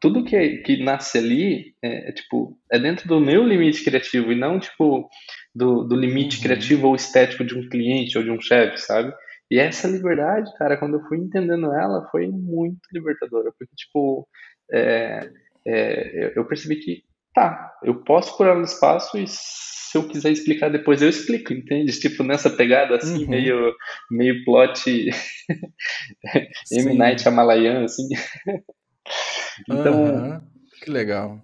tudo que, que nasce ali é, é, tipo, é dentro do meu limite criativo e não, tipo, do, do limite uhum. criativo ou estético de um cliente ou de um chefe, sabe? E essa liberdade, cara, quando eu fui entendendo ela, foi muito libertadora, porque, tipo, é, é, eu percebi que, tá, eu posso curar no espaço e se eu quiser explicar depois, eu explico, entende? Tipo, nessa pegada assim, uhum. meio, meio plot <laughs> M. Night Shyamalan, assim. então... Uhum. Que legal.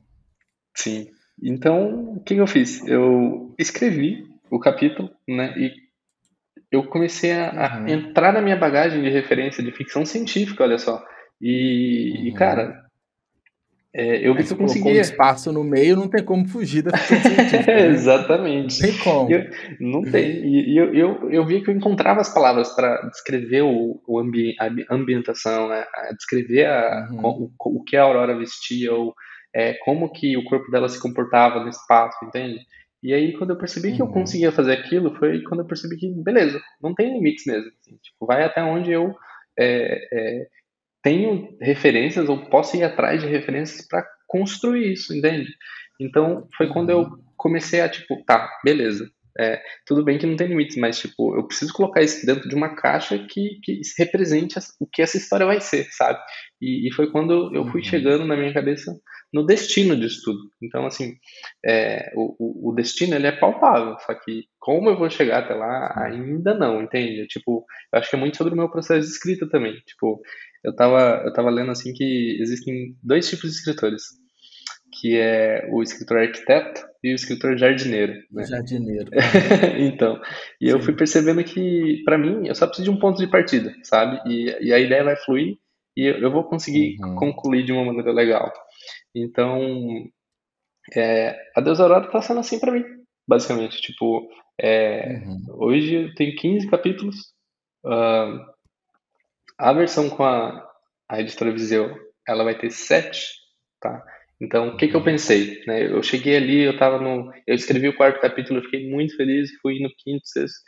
Sim. Então, o que eu fiz? Eu escrevi o capítulo, né, e eu comecei a, uhum. entrar na minha bagagem de referência de ficção científica, olha só. E, e cara, é, eu vi que eu conseguia. Um espaço no meio, não tem como fugir da ficção científica. Né? Exatamente. Não tem como. Eu, não tem. E eu, eu, eu vi que eu encontrava as palavras para descrever o, o ambi a ambientação, né? a descrever a, uhum. o, o que a Aurora vestia, ou é, como que o corpo dela se comportava no espaço, entende? E aí, quando eu percebi que eu uhum. conseguia fazer aquilo, foi quando eu percebi que, beleza, não tem limites mesmo. Assim, tipo, vai até onde eu é, é, tenho referências ou posso ir atrás de referências para construir isso, entende? Então foi quando eu comecei a tipo, tá, beleza. É, tudo bem que não tem limites, mas tipo, eu preciso colocar isso dentro de uma caixa que, que represente o que essa história vai ser, sabe? E, e foi quando eu fui uhum. chegando na minha cabeça no destino disso tudo. Então, assim, é, o, o, destino ele é palpável, só que como eu vou chegar até lá, ainda não, entende? Tipo, eu acho que é muito sobre o meu processo de escrita também. Tipo, eu tava, eu tava lendo assim que existem dois tipos de escritores, que é o escritor arquiteto e o escritor jardineiro. Né? Jardineiro. <laughs> então, e eu fui percebendo que, para mim, eu só preciso de um ponto de partida, sabe? E, e a ideia vai fluir e eu vou conseguir uhum. concluir de uma maneira legal. Então, é, a Deus Aurora tá sendo assim para mim, basicamente. Tipo, é, uhum. hoje eu tenho 15 capítulos. Uh, a versão com a, a editora Viseu, ela vai ter sete, tá? Então, o que, que eu pensei? Né? Eu cheguei ali, eu tava no. Eu escrevi o quarto capítulo, eu fiquei muito feliz, fui no quinto, sexto,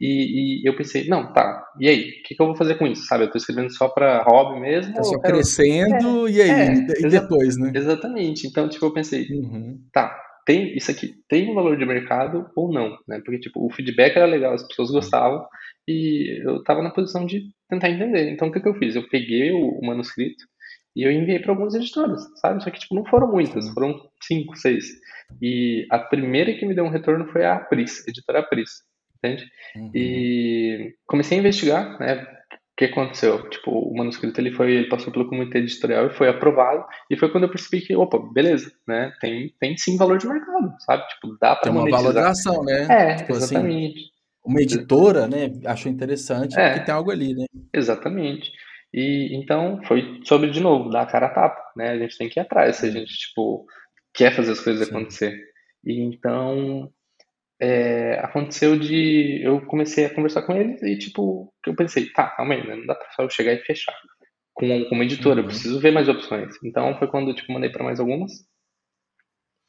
e, e eu pensei, não, tá, e aí? O que, que eu vou fazer com isso? Sabe, eu tô escrevendo só pra hobby mesmo. Tá só quero... crescendo, é, e aí? É, e depois, né? Exatamente. Então, tipo, eu pensei, uhum. tá, tem isso aqui tem um valor de mercado ou não, né? Porque, tipo, o feedback era legal, as pessoas gostavam, e eu tava na posição de tentar entender. Então, o que, que eu fiz? Eu peguei o, o manuscrito e eu enviei para algumas editoras, sabe? Só que, tipo, não foram muitas, foram cinco, seis. E a primeira que me deu um retorno foi a Apris, a editora Apris, entende? Uhum. E comecei a investigar, né? O que aconteceu? Tipo, o manuscrito ele foi, ele passou pelo comitê editorial e foi aprovado. E foi quando eu percebi que, opa, beleza, né? Tem, tem sim valor de mercado, sabe? Tipo, dá para monetizar. Tem uma valoração, né? É, tipo assim, exatamente. Assim, uma editora, né, achou interessante é, porque tem algo ali, né? Exatamente. E então foi sobre de novo dar a cara a tapa, né? A gente tem que ir atrás se a gente tipo quer fazer as coisas Sim. acontecer. E então é, aconteceu de eu comecei a conversar com eles e tipo eu pensei, tá, calma aí, né? não dá pra só eu chegar e fechar com, com uma editora, uhum. eu preciso ver mais opções. Então foi quando tipo mandei para mais algumas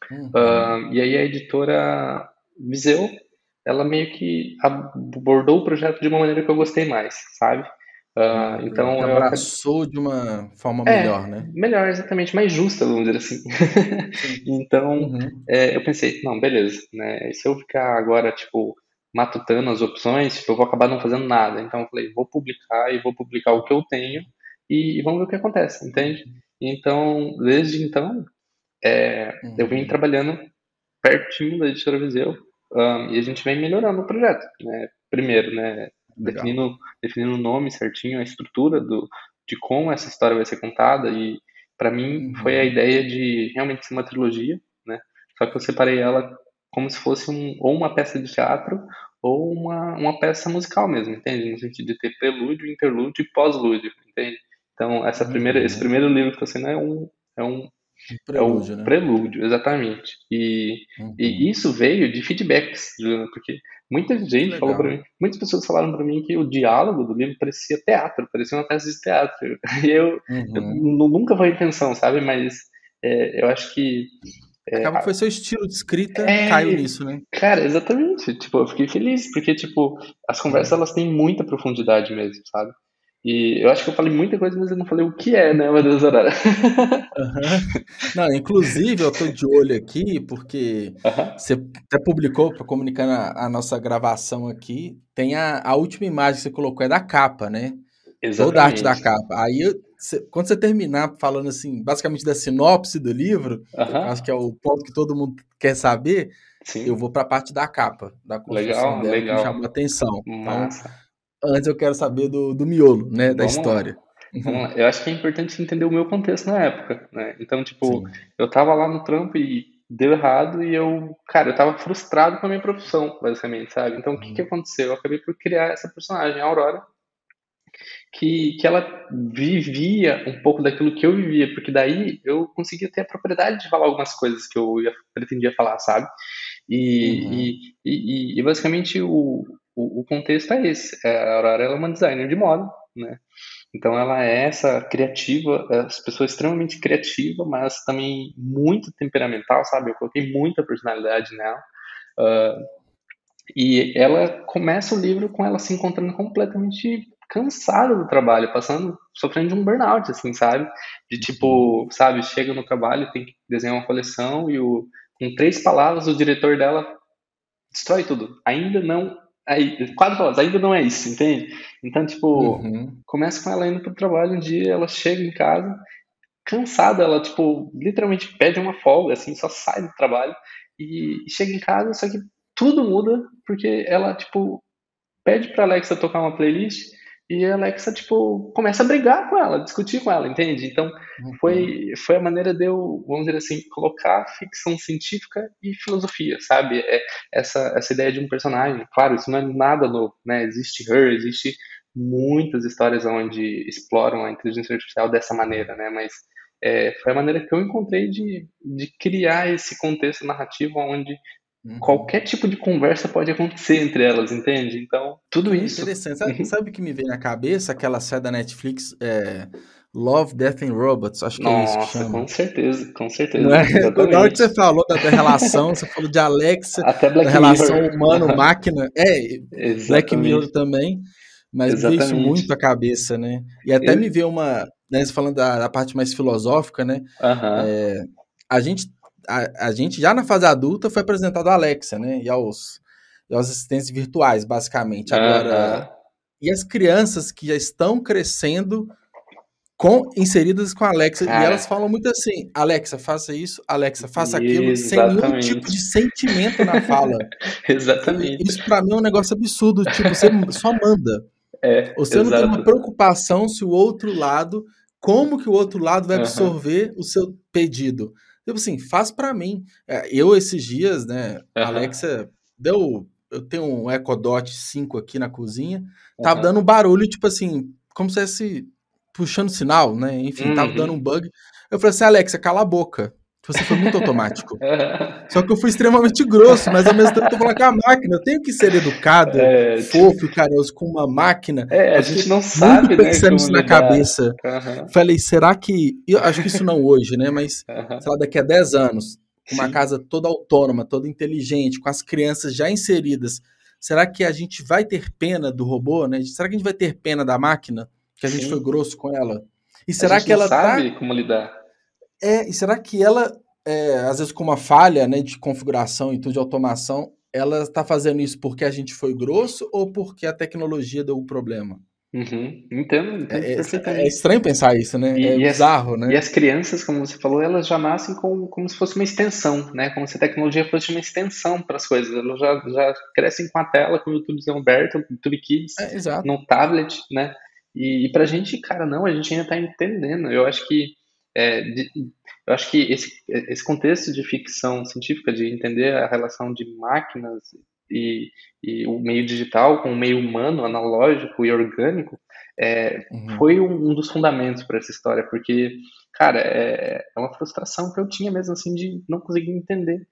Uhum. Uh, e aí a editora Viseu, ela meio que abordou o projeto de uma maneira que eu gostei mais, sabe? Uh, então eu abraçou de uma forma é, melhor, né? Melhor, exatamente, mais justa, vamos dizer assim. <laughs> então uhum. é, eu pensei, não, beleza, né? Se eu ficar agora tipo matutando as opções, tipo, eu vou acabar não fazendo nada. Então eu falei, vou publicar e vou publicar o que eu tenho e, e vamos ver o que acontece, entende? Então desde então é, uhum. eu vim trabalhando pertinho da editora Viseu um, e a gente vem melhorando o projeto, né? Primeiro, né? definindo, definindo o nome certinho, a estrutura do, de como essa história vai ser contada. E para mim uhum. foi a ideia de realmente ser uma trilogia, né? Só que eu separei ela como se fosse um, ou uma peça de teatro ou uma, uma peça musical mesmo, entende? No sentido de ter prelúdio, interlúdio e pós-lúdio, entende? Então, essa primeira, uhum. esse primeiro livro que está sendo é um, é um prelúdio, é um né? prelúdio, exatamente. E, uhum. e isso veio de feedbacks, porque muita gente falou para mim, muitas pessoas falaram para mim que o diálogo do livro parecia teatro, parecia uma peça de teatro. <laughs> E eu, uhum. eu nunca foi a intenção, sabe? Mas é, eu acho que é, Acaba que foi seu estilo de escrita, é, caiu nisso, né? Cara, exatamente. Tipo, eu fiquei feliz, porque, tipo, as conversas, elas têm muita profundidade mesmo, sabe? E eu acho que eu falei muita coisa, mas eu não falei o que é, né, Deus, Aurora? Uhum. Não, inclusive eu tô de olho aqui, porque uhum. você até publicou, para comunicar a, a, nossa gravação aqui, tem a, a última imagem que você colocou, é da capa, né? Exatamente. Toda a arte da capa. Aí, você, quando você terminar falando assim, basicamente da sinopse do livro, uhum. acho que é o ponto que todo mundo quer saber, Sim. eu vou para a parte da capa, da construção legal, dela, legal. que chamou atenção. Então, Massa. Então, antes eu quero saber do, do miolo, né, da Vamos história. Lá. Vamos lá. Eu acho que é importante entender o meu contexto na época, né? Então, tipo, Sim. eu tava lá no trampo e deu errado e eu, cara, eu tava frustrado com a minha profissão, basicamente, sabe? Então, o que que uhum. aconteceu? Eu acabei por criar essa personagem, a Aurora, que, que ela vivia um pouco daquilo que eu vivia, porque daí eu conseguia ter a propriedade de falar algumas coisas que eu ia, pretendia falar, sabe? E, uhum. e, e, e, basicamente o, o, o contexto é esse. É, a Aurora é uma designer de moda, né? Então ela é essa criativa, essa pessoa extremamente criativa, mas também muito temperamental, sabe? Eu coloquei muita personalidade nela. Uh, e ela começa o livro com ela se encontrando completamente cansada do trabalho, passando, sofrendo de um burnout, assim, sabe? De tipo, sabe, chega no trabalho, tem que desenhar uma coleção e o, com três palavras o diretor dela destrói tudo. Ainda não Aí, quatro palavras, ainda não é isso, entende? Então, tipo, uhum. começa com ela indo pro trabalho, um dia ela chega em casa, cansada, ela, tipo, literalmente pede uma folga, assim, só sai do trabalho e chega em casa, só que tudo muda, porque ela, tipo, pede pra Alexa tocar uma playlist e a Alexa, tipo, começa a brigar com ela, discutir com ela, entende? Então, uhum. foi, foi a maneira de eu, vamos dizer assim, colocar ficção científica e filosofia, sabe? É essa, essa ideia de um personagem. Claro, isso não é nada novo, né? Existe Her, existe muitas histórias onde exploram a inteligência artificial dessa maneira, né? Mas é, foi a maneira que eu encontrei de, de criar esse contexto narrativo onde Uhum. Qualquer tipo de conversa pode acontecer entre elas, entende? Então, tudo isso. Interessante. Sabe, uhum. sabe o que me vem na cabeça? Aquela série da Netflix, é, Love, Death and Robots, acho que Nossa, é isso que chama. com certeza, com certeza. Não é? Na hora que você falou da, da relação, você falou de Alexa, da relação humano-máquina. <laughs> É, Exatamente. Black Mirror também. Mas Exatamente. veio isso muito à cabeça, né? E até Eu... me veio uma. Né, falando da, da parte mais filosófica, né? Uhum. É, a gente a, a gente já na fase adulta foi apresentado a Alexa, né? E aos, e aos assistentes virtuais, basicamente. Agora, e as crianças que já estão crescendo com inseridas com a Alexa Cara. e elas falam muito assim: Alexa, faça isso, Alexa, faça aquilo, Exatamente. sem nenhum tipo de sentimento na fala. <laughs> Exatamente. E isso para mim é um negócio absurdo. Tipo, você só manda. <laughs> É, você exato. não tem uma preocupação se o outro lado, como que o outro lado vai absorver uhum. o seu pedido. Tipo assim, faz para mim. É, eu, esses dias, né, uhum. Alexa deu. Eu tenho um Echo Dot 5 aqui na cozinha, tava uhum. dando um barulho, tipo assim, como se fosse puxando sinal, né? Enfim, uhum. tava dando um bug. Eu falei assim, Alexa, cala a boca. Você foi muito automático. Só que eu fui extremamente grosso, mas ao mesmo tempo eu tô falando com a máquina. Eu tenho que ser educado, é, fofo e carinhoso com uma máquina. É, a gente não sabe, né? pensando isso na cabeça. Uhum. Falei, será que. Eu acho que isso não hoje, né? Mas, uhum. sei lá, daqui a 10 anos, uma Sim. casa toda autônoma, toda inteligente, com as crianças já inseridas, será que a gente vai ter pena do robô, né? Será que a gente vai ter pena da máquina? Que a gente Sim. foi grosso com ela? E será que ela tá sabe tá... como lidar? É, e será que ela, é, às vezes com uma falha, né, de configuração e tudo de automação, ela está fazendo isso porque a gente foi grosso ou porque a tecnologia deu um problema? Uhum, entendo, entendo é, é, é, estranho pensar isso, né? E, é e bizarro, as, né? E as crianças, como você falou, elas já nascem com, como se fosse uma extensão, né? Como se a tecnologia fosse uma extensão para as coisas. Elas já, já crescem com a tela, com o YouTube aberto, o YouTube Kids, é, no tablet, né? E, e para a gente, cara, não, a gente ainda está entendendo. Eu acho que é, de, eu acho que esse, esse contexto de ficção científica, de entender a relação de máquinas e, e o meio digital com o meio humano, analógico e orgânico, é, uhum. foi um, um, dos fundamentos para essa história, porque, cara, é, é, uma frustração que eu tinha mesmo, assim, de não conseguir entender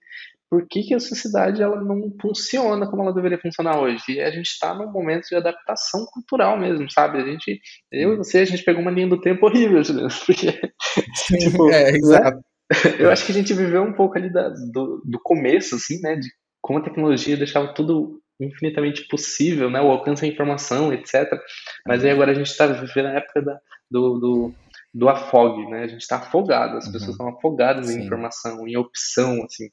por que, que a sociedade ela não funciona como ela deveria funcionar hoje. E a gente está num momento de adaptação cultural mesmo, sabe? A gente, eu e você, a gente pegou uma linha do tempo horrível, Juliano, <laughs> porque, tipo, é, exato. Né? <laughs> Eu acho que a gente viveu um pouco ali da, do, do começo, assim, né, de como a tecnologia deixava tudo infinitamente possível, né, o alcance da informação, etc. Mas aí agora a gente está vivendo a época da, do, do, do afogue, né, a gente está afogado, as uhum. pessoas estão afogadas Sim. em informação, em opção, assim.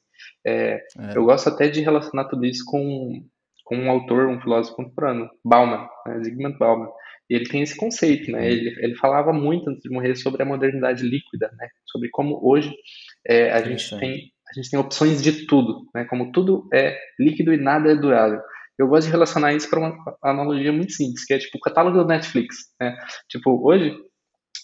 É, é. Eu gosto até de relacionar tudo isso com, com um autor, um filósofo contemporâneo, Bauman, né, Zygmunt Bauman. E ele tem esse conceito, né? Uhum. Ele, ele falava muito antes de morrer sobre a modernidade líquida, né? Sobre como hoje é, a gente tem a gente tem opções de tudo, né? Como tudo é líquido e nada é durável. Eu gosto de relacionar isso para uma analogia muito simples, que é tipo o catálogo do Netflix, né? Tipo, hoje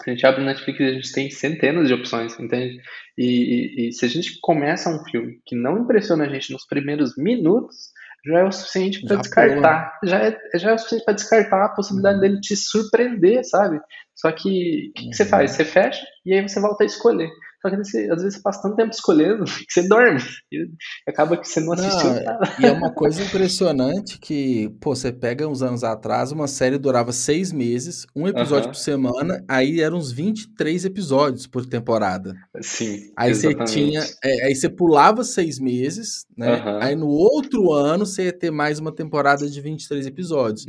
a gente abre o Netflix e a gente tem centenas de opções, entende? E, e, e se a gente começa um filme que não impressiona a gente nos primeiros minutos, já é o suficiente para descartar. Já é, já é o suficiente para descartar a possibilidade uhum. dele te surpreender, sabe? Só que o que, que, você faz? Você fecha e aí você volta a escolher. Só que você, às vezes você passa tanto tempo escolhendo <laughs> que você dorme. E acaba que você não assistiu não, nada. E é uma coisa impressionante que, pô, você pega uns anos atrás, uma série durava seis meses, um episódio por semana, aí eram uns 23 episódios por temporada. Sim. Aí exatamente. você tinha. É, aí você pulava seis meses, né? Aí no outro ano você ia ter mais uma temporada de 23 episódios.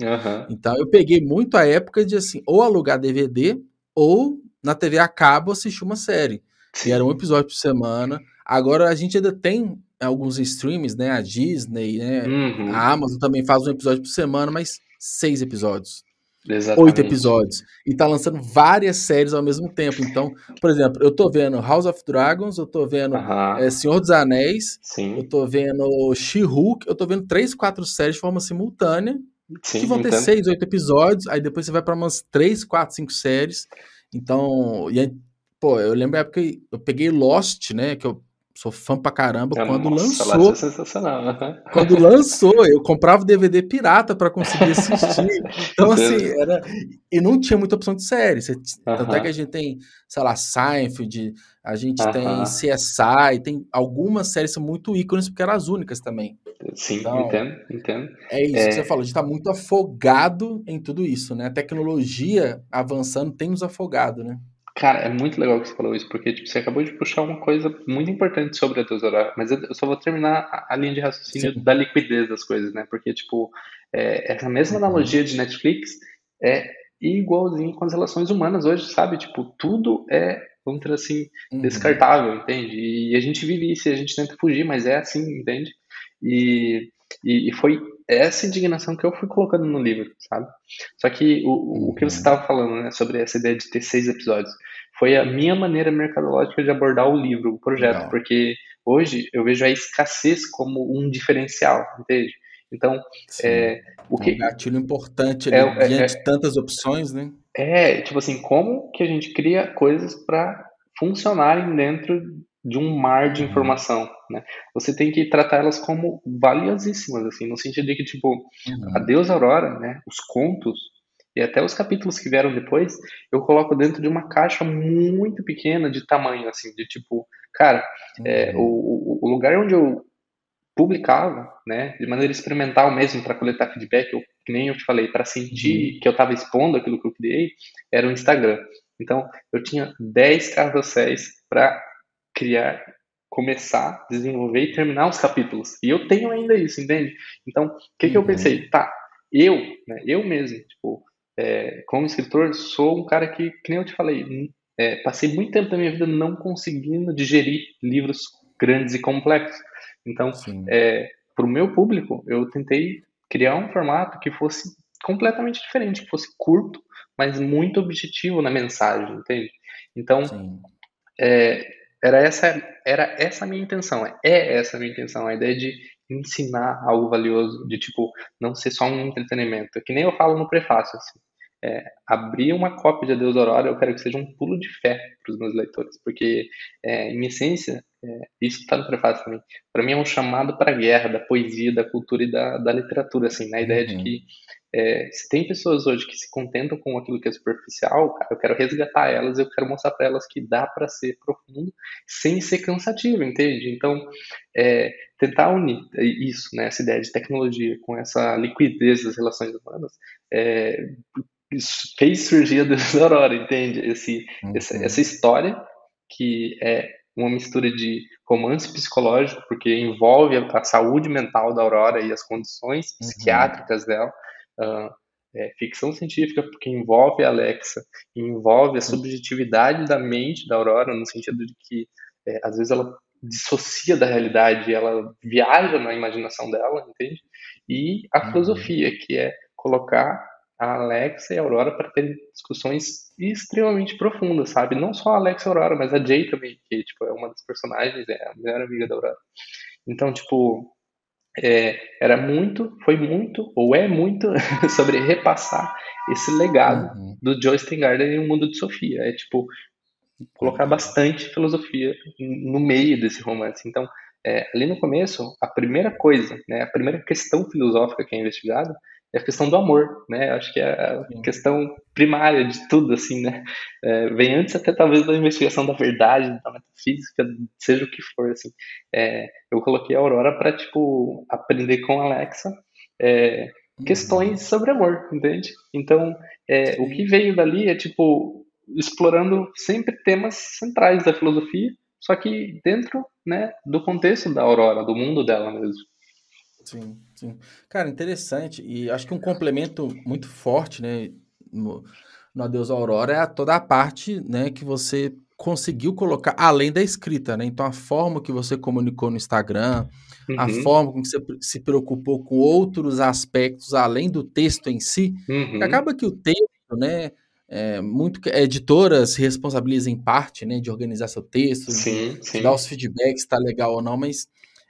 Então eu peguei muito a época de assim, ou alugar DVD, ou na TV a cabo assistir uma série. E era um episódio por semana. Agora a gente ainda tem alguns streams, né? A Disney, né? Uhum. A Amazon também faz um episódio por semana, mas seis episódios. Exatamente. Oito episódios. E tá lançando várias séries ao mesmo tempo. Então, por exemplo, eu tô vendo House of Dragons, eu tô vendo uhum. é, Senhor dos Anéis, Sim. eu tô vendo She-Hulk, eu tô vendo três, quatro séries de forma simultânea. Sim, que vão ter seis, oito episódios, aí depois você vai para umas três, quatro, cinco séries. Então, e Pô, eu lembro a época que eu peguei Lost, né? Que eu sou fã pra caramba. É, quando nossa, lançou. É sensacional. Né? Quando lançou, eu comprava DVD pirata para conseguir assistir. Então, assim, era. E não tinha muita opção de série. Você... Tanto é que a gente tem, sei lá, Seinfeld, a gente tem CSI, tem algumas séries são muito ícones, porque eram as únicas também. Sim, então, entendo, entendo. É isso é... que você falou, a gente tá muito afogado em tudo isso, né? A tecnologia avançando tem nos afogado, né? Cara, é muito legal que você falou isso, porque tipo, você acabou de puxar uma coisa muito importante sobre a horário, mas eu só vou terminar a, linha de raciocínio Sim. da liquidez das coisas, né? Porque, tipo, é, essa mesma analogia de Netflix é igualzinho com as relações humanas hoje, sabe? Tipo, tudo é, vamos dizer assim, uhum. descartável, entende? E a gente vive isso e a gente tenta fugir, mas é assim, entende? E, e, e foi essa indignação que eu fui colocando no livro, sabe? Só que o, o que você estava falando, né, sobre essa ideia de ter seis episódios, foi a minha maneira mercadológica de abordar o livro, o projeto, Legal. porque hoje eu vejo a escassez como um diferencial, entende? Então, é, o que... É um gatilho importante ali, é, diante é, de tantas opções, né? É, tipo assim, como que a gente cria coisas para funcionarem dentro de um mar de uhum. informação, né? Você tem que tratar elas como valiosíssimas, assim, no sentido de que, tipo, uhum. a Deus Aurora, né, os contos e até os capítulos que vieram depois, eu coloco dentro de uma caixa muito pequena de tamanho, assim, de tipo, cara, é, uhum. é, o, o lugar onde eu publicava, né, de maneira experimental mesmo, para coletar feedback, eu, que nem eu te falei, para sentir uhum. que eu estava expondo aquilo que eu criei, era o Instagram. Então, eu tinha 10 carrosséis para criar começar, desenvolver e terminar os capítulos. E eu tenho ainda isso, entende? Então, o que, que eu uhum. pensei? Tá, eu, né, eu mesmo, tipo, é, como escritor, sou um cara que, que nem eu te falei, é, passei muito tempo da minha vida não conseguindo digerir livros grandes e complexos. Então, é, para o meu público, eu tentei criar um formato que fosse completamente diferente, que fosse curto, mas muito objetivo na mensagem, entende? Então, é, era essa era essa a minha intenção, é essa a minha intenção, a ideia de ensinar algo valioso, de tipo não ser só um entretenimento, que nem eu falo no prefácio, assim é, abrir uma cópia de Adeus Aurora, eu quero que seja um pulo de fé para os meus leitores, porque, é, em essência, é, isso está no prefácio também, para mim é um chamado para a guerra da poesia, da cultura e da, da literatura, assim, na ideia uhum. de que é, se tem pessoas hoje que se contentam com aquilo que é superficial, cara, eu quero resgatar elas, eu quero mostrar para elas que dá para ser profundo sem ser cansativo, entende? Então, é, tentar unir isso, né, essa ideia de tecnologia com essa liquidez das relações humanas, é, fez surgir a <laughs> Deus da Aurora, entende? Esse, uhum. essa, essa história que é uma mistura de romance psicológico, porque envolve a, a saúde mental da Aurora e as condições uhum. psiquiátricas dela, uh, é, ficção científica, porque envolve a Alexa, envolve a subjetividade da mente da Aurora, no sentido de que é, às vezes ela dissocia da realidade, ela viaja na imaginação dela, entende? E a uhum. filosofia, que é colocar a Alexa e a Aurora para ter discussões extremamente profundas, sabe? Não só a Alexa e a Aurora, mas a Jay também, que tipo, é uma das personagens, é a melhor amiga da Aurora. Então, tipo, é, era muito, foi muito, ou é muito, <laughs> sobre repassar esse legado uhum. do Joe Steingarten em um mundo de Sofia. É, tipo, colocar bastante filosofia no meio desse romance. Então, é, ali no começo, a primeira coisa, né, a primeira questão filosófica que é investigada é a questão do amor, né? Acho que é a questão primária de tudo, assim, né? É, vem antes até talvez da investigação da verdade, da metafísica, seja o que for, assim. É, eu coloquei a Aurora para tipo aprender com a Alexa é, questões uhum. sobre amor, entende? Então, é, o que veio dali é tipo explorando sempre temas centrais da filosofia, só que dentro, né, do contexto da Aurora, do mundo dela mesmo. Sim, sim. Cara, interessante. E acho que um complemento muito forte, né, no, no Adeus Aurora é toda a parte, né, que você conseguiu colocar além da escrita, né? Então a forma que você comunicou no Instagram, uhum. a forma com que você se preocupou com outros aspectos além do texto em si, uhum. acaba que o texto, né, é, muito editoras se responsabilizam em parte, né, de organizar seu texto, sim, de, sim. dar os feedbacks, se tá legal ou não, mas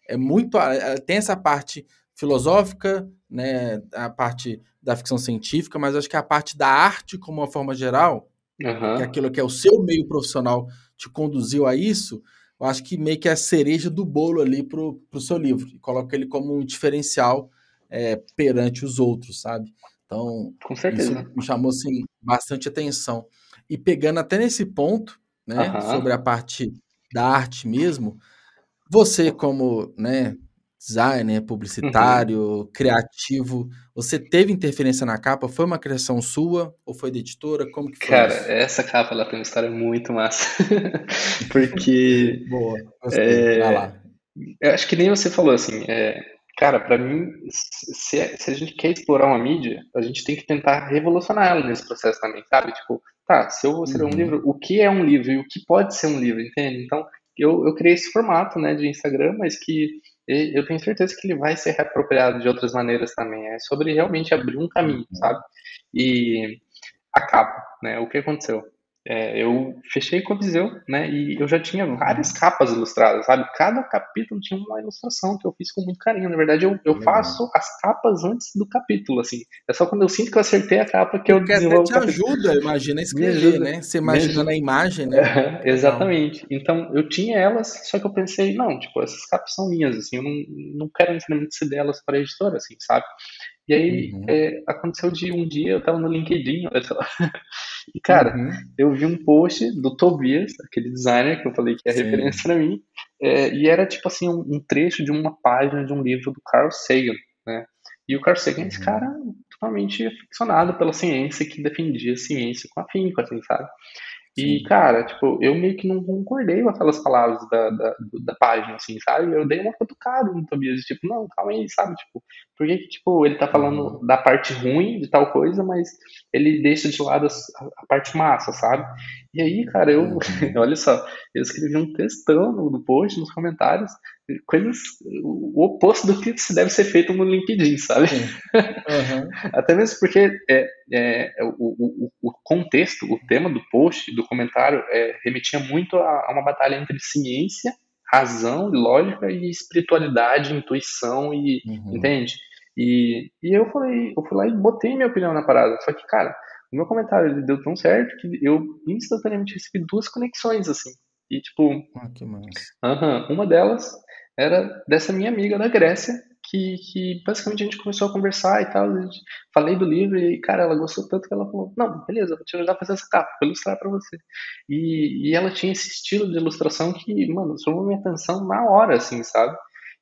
é muito tem essa parte filosófica, né, a parte da ficção científica, mas acho que a parte da arte como uma forma geral, uhum. que é aquilo que é o seu meio profissional te conduziu a isso, eu acho que meio que é a cereja do bolo ali pro, pro seu livro, e coloca ele como um diferencial é, perante os outros, sabe? Então, Com certeza. me chamou assim, bastante atenção. E pegando até nesse ponto, né, uhum. sobre a parte da arte mesmo, você, como né, designer, publicitário, uhum. criativo, você teve interferência na capa? Foi uma criação sua ou foi da editora? Como que foi Cara, isso? essa capa ela tem uma história muito massa. <laughs> Porque. <laughs> Boa, é, Vai lá. Eu acho que nem você falou assim. É, cara, para mim, se, se, a gente quer explorar uma mídia, a gente tem que tentar revolucionar ela nesse processo também, sabe? Tipo, tá, se eu vou escrever uhum. um livro, o que é um livro e o que pode ser um livro, entende? Então, eu, eu criei esse formato né, de Instagram, mas que eu tenho certeza que ele vai ser reapropriado de outras maneiras também. É sobre realmente abrir um caminho, sabe? E a capa, né? O que aconteceu? É, eu fechei com a Viseu, né? E eu já tinha várias capas ilustradas, sabe? Cada capítulo tinha uma ilustração que eu fiz com muito carinho. Na verdade, eu, eu faço as capas antes do capítulo, assim. É só quando eu sinto que eu acertei a capa que eu Porque desenvolvo. Até te ajuda, imagina, a escrever, né? Você imaginando a imagem, né? <laughs> exatamente. Então, eu tinha elas, só que eu pensei, não, tipo, essas capas são minhas, assim, eu não, não quero necessariamente ser delas para a editora, assim, sabe? E aí uhum. é, aconteceu de um dia, eu tava no LinkedIn, olha só. <laughs> E, cara, uhum. eu vi um post do Tobias, aquele designer que eu falei que é Sim. referência para mim, é, e era tipo assim, um, um, trecho de uma página de um livro do Carl Sagan, né? E o Carl Sagan é esse uhum. cara totalmente aficionado pela ciência, que defendia a ciência com afinco, assim, sabe? E, cara, tipo, eu meio que não concordei com aquelas palavras da, da, da página, assim, sabe? Eu dei uma cutucada no Tobias, tipo, não, calma aí, sabe? Tipo, por que, tipo, ele tá falando uhum. da parte ruim de tal coisa, mas ele deixa de lado a, a parte massa, sabe? E aí, cara, eu, uhum. <laughs> olha só, eu escrevi um textão no, no post, nos comentários, coisas, o oposto do que se deve ser feito no LinkedIn, sabe? Uhum. <laughs> Até mesmo porque é, é, o, o, o, contexto, o tema do post, do comentário, é, remetia muito a, a, uma batalha entre ciência, razão, lógica e espiritualidade, intuição e, uhum. entende? E, e eu falei, eu fui lá e botei minha opinião na parada, só que, cara, o meu comentário deu tão certo que eu instantaneamente recebi duas conexões, assim, e tipo, ah, que massa. Uh -huh, uma delas era dessa minha amiga da Grécia, que, que basicamente a gente começou a conversar e tal. falei do livro e, cara, ela gostou tanto que ela falou: Não, beleza, vou te ajudar a fazer essa capa, vou ilustrar para você. E, e ela tinha esse estilo de ilustração que, mano, chamou minha atenção na hora, assim, sabe?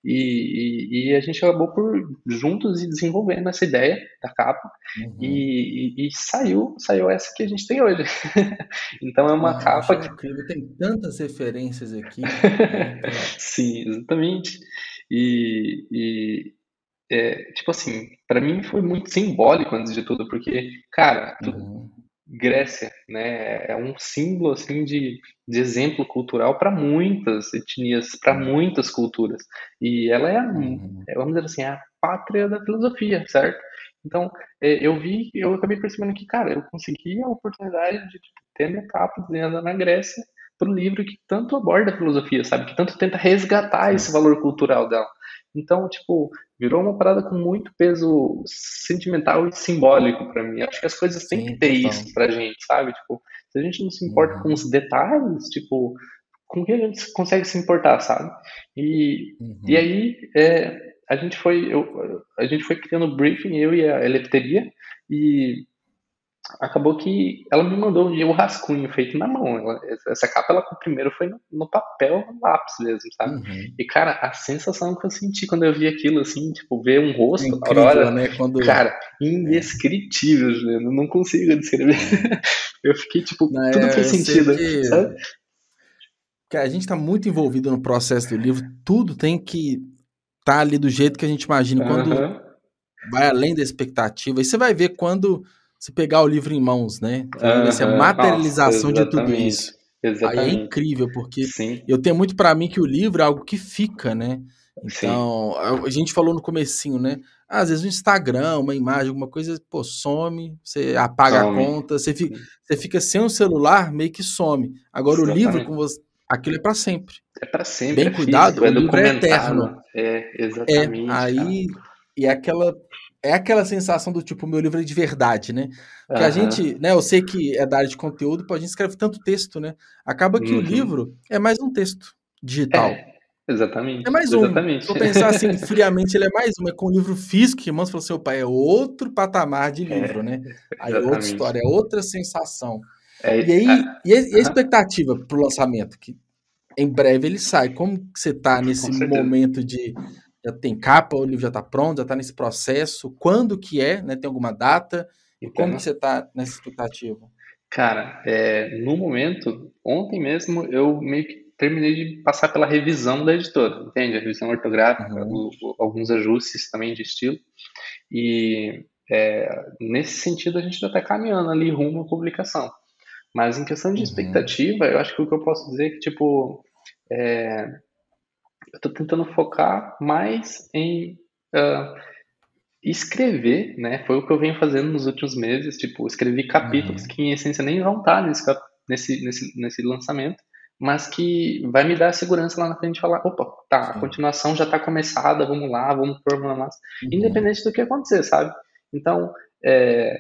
E, e, e, a gente acabou por juntos e desenvolvendo essa ideia da capa uhum. e, e, saiu saiu essa que a gente tem hoje <laughs> então é uma ah, capa que incrível. tem tantas referências aqui <laughs> sim exatamente e, é, tipo assim para mim foi muito simbólico antes de tudo porque cara uhum. Grécia, né? É um símbolo assim de, de exemplo cultural para muitas etnias, para muitas culturas. E ela é, uhum. É, vamos dizer assim, é a pátria da filosofia, certo? Então, é, eu vi, eu acabei percebendo que, cara, eu consegui a oportunidade de ter minha capa desenhada na Grécia para um livro que tanto aborda a filosofia, sabe? Que tanto tenta resgatar esse valor cultural dela. Então, tipo, virou uma parada com muito peso sentimental e simbólico para mim. Acho que as coisas têm que ter isso pra gente, sabe? Tipo, se a gente não se importa uhum. com os detalhes, tipo, com que a gente consegue se importar, sabe? E, uhum. e aí, é, a gente foi, eu, a gente foi criando briefing, eu e a Elepteria, e acabou que ela me mandou um dia rascunho feito na mão. Ela, essa capa, ela primeiro foi no, no papel, no lápis mesmo, sabe? Uhum. E, cara, a sensação que eu senti quando eu vi aquilo, assim, tipo, ver um rosto, é incrível, hora, né? Quando... cara, indescritível, Juliano. Eu não consigo descrever. <laughs> eu fiquei, tipo, não, tudo é, fez sentido, que... sabe? a gente tá muito envolvido no processo do livro, tudo tem que estar tá ali do jeito que a gente imagina. Quando uhum. vai além da expectativa, e você vai ver quando se pegar o livro em mãos, né? Uhum, essa materialização nossa, de tudo isso. Exatamente. Aí é incrível, porque Sim. eu tenho muito para mim que o livro é algo que fica, né? Então, Sim. a gente falou no comecinho, né? às vezes o Instagram, uma imagem, alguma coisa, pô, some, você apaga some. a conta, você fica, você fica sem o celular, meio que some. Agora Exatamente. o livro, com você, aquilo é para sempre. É para sempre. Bem é cuidado, físico, é o livro é eterno. É, exatamente. É, aí, cara. e aquela é aquela sensação do tipo, meu livro é de verdade, né? Que uhum. a gente, né, eu sei que é da área de conteúdo, pô, a gente escreve tanto texto, né? Acaba que uhum. o livro é mais um texto digital. É, exatamente. É mais um. Exatamente. Se eu pensar assim, <laughs> friamente, ele é mais um. É com o livro físico, que irmãos falou assim, opa, é outro patamar de livro, é, né? <laughs> Aí é outra história, é outra sensação. É, e aí, é, e a, expectativa pro lançamento? Que em breve ele sai. Como que você tá nesse momento de já tem capa, o livro já está pronto, já está nesse processo. Quando que é? Né? Tem alguma data? E então, como que você está nessa expectativa? Cara, é, no momento, ontem mesmo, eu meio que terminei de passar pela revisão da editora, entende? A revisão ortográfica, uhum. o, alguns ajustes também de estilo. E é, nesse sentido, a gente já está caminhando ali rumo à publicação. Mas em questão de uhum. expectativa, eu acho que o que eu posso dizer é que, tipo, é, eu estou tentando focar mais em uh, escrever, né? Foi o que eu venho fazendo nos últimos meses, tipo, escrevi capítulos uhum. que em essência nem vão estar nesse, nesse, nesse, nesse lançamento, mas que vai me dar segurança lá na frente de falar, opa, tá, a continuação já está começada, vamos lá, vamos pôr uma massa, uhum. independente do que acontecer, sabe? Então, é,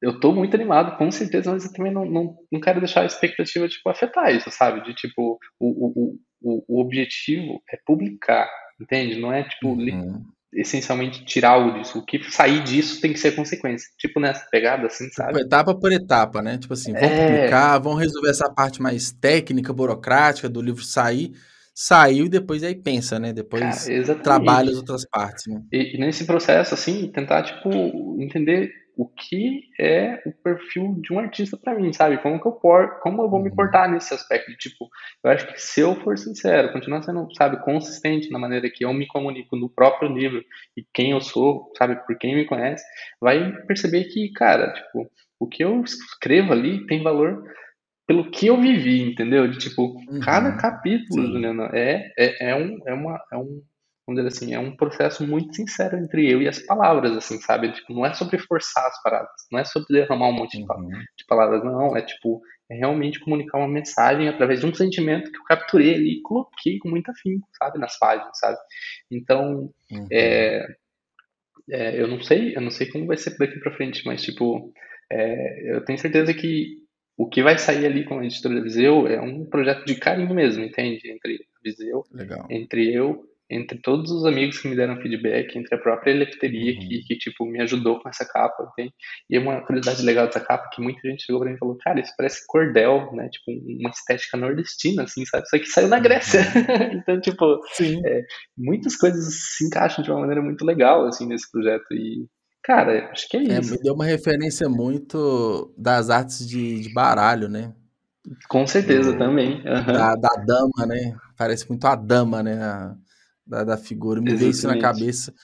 eu tô muito animado, com certeza, mas eu também não, não, não quero deixar a expectativa, tipo, afetar isso, sabe? De, tipo, o, o, o, o objetivo é publicar, entende? Não é, tipo, uhum. essencialmente tirar algo disso. O que sair disso tem que ser consequência. Tipo, nessa pegada, assim, tipo, sabe? etapa por etapa, né? Tipo assim, vamos é... publicar, vamos resolver essa parte mais técnica, burocrática do livro sair, saiu e depois aí pensa, né? Depois Cara, trabalha as outras partes, né? E, e, nesse processo, assim, tentar, tipo, entender o que é o perfil de um artista para mim, sabe? Como que eu por, como eu vou me uhum. portar nesse aspecto? Tipo, eu acho que se eu for sincero, continuar sendo, sabe, consistente na maneira que eu me comunico no próprio livro e quem eu sou, sabe, por quem me conhece, vai perceber que, cara, tipo, o que eu escrevo ali tem valor pelo que eu vivi, entendeu? De tipo, uhum. cada capítulo, Juliana, é, é, é, um, é, uma, é um, vamos dizer assim, é um processo muito sincero entre eu e as palavras, assim, sabe? Tipo, não é sobre forçar as paradas, não é sobre derramar um monte uhum. de palavras, não, é tipo, é realmente comunicar uma mensagem através de um sentimento que eu capturei ali e coloquei com muito afinco, sabe, nas páginas, sabe? Então, uhum. é, é, eu não sei, eu não sei como vai ser daqui para frente, mas tipo, é, eu tenho certeza que o que vai sair ali com a editora Viseu é um projeto de carinho mesmo, entende? Entre Viseu, Legal. entre eu entre todos os amigos que me deram feedback, entre a própria Elefteria, uhum. que, que, tipo, me ajudou com essa capa, entende? E uma curiosidade legal dessa capa, que muita gente chegou pra mim e falou, cara, isso parece cordel, né? Tipo, uma estética nordestina, assim, sabe? Só que saiu na Grécia. Uhum. <laughs> então, tipo, é, muitas coisas se encaixam de uma maneira muito legal, assim, nesse projeto. E, cara, acho que é, é isso. É, me deu uma referência muito das artes de, de baralho, né? Com certeza, Do, também. Uhum. Da, da dama, né? Parece muito a dama, né? A da, da figura, me veio isso na cabeça.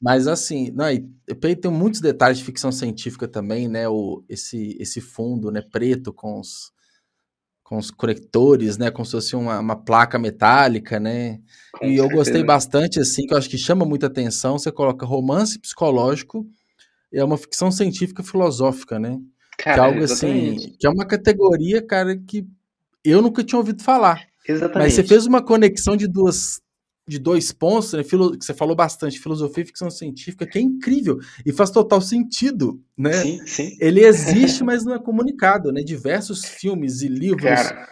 Mas assim, não, eu tem muitos detalhes de ficção científica também, né? O, esse, esse fundo né, preto com os, com os conectores, né? Como se fosse uma, uma placa metálica, né? Com e certeza. eu gostei bastante, assim, que eu acho que chama muita atenção. Você coloca romance psicológico e é uma ficção científica filosófica, né? Cara, que é algo assim, exatamente. assim, que é uma categoria, cara, que eu nunca tinha ouvido falar. Exatamente. Mas você fez uma conexão de duas de dois pontos, né, filo, que você falou bastante, filosofia e ficção científica, que é incrível e faz total sentido, né? Sim, sim. Ele existe, mas não é comunicado, né? Diversos filmes e livros Cara,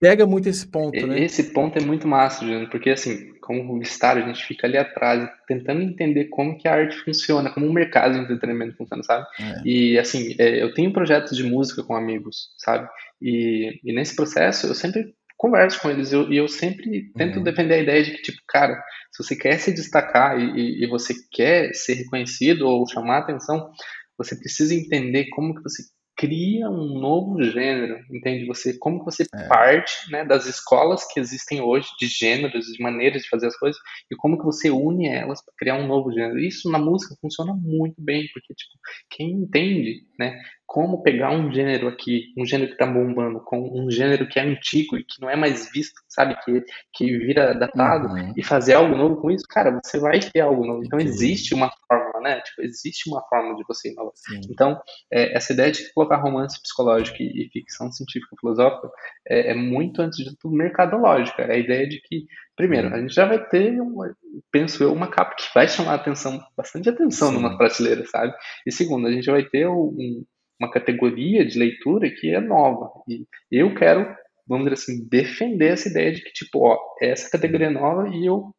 pega muito esse ponto, né? Esse ponto é muito massa, Juliano, porque assim, como publicitário, a gente fica ali atrás tentando entender como que a arte funciona, como o mercado de entretenimento funciona, sabe? É. E assim, é, eu tenho projetos de música com amigos, sabe? E, e nesse processo eu sempre converso com eles eu, e eu sempre tento uhum. defender a ideia de que, tipo, cara, se você quer se destacar e, e, você quer ser reconhecido ou chamar atenção, você precisa entender como que você cria um novo gênero, entende? Você como que você é. parte, né, das escolas que existem hoje de gêneros, de maneiras de fazer as coisas e como que você une elas para criar um novo gênero. Isso na música funciona muito bem, porque tipo, quem entende, né, como pegar um gênero aqui, um gênero que está bombando, com um gênero que é antigo e que não é mais visto, sabe, que, que vira datado, uhum. e fazer algo novo com isso, cara, você vai ter algo novo. Então existe uma forma, né? Tipo, existe uma forma de você inovar. Sim. Então, é, essa ideia de colocar romance psicológico e, e ficção científica filosófica é, é, muito, antes de tudo, mercadológica. É a ideia de que, primeiro, a gente já vai ter, uma, penso eu, uma capa que vai chamar atenção, bastante atenção Sim. numa prateleira, sabe? E segundo, a gente vai ter um uma categoria de leitura que é nova. E eu quero, vamos dizer assim, defender essa ideia de que, tipo, ó, essa categoria é nova e eu,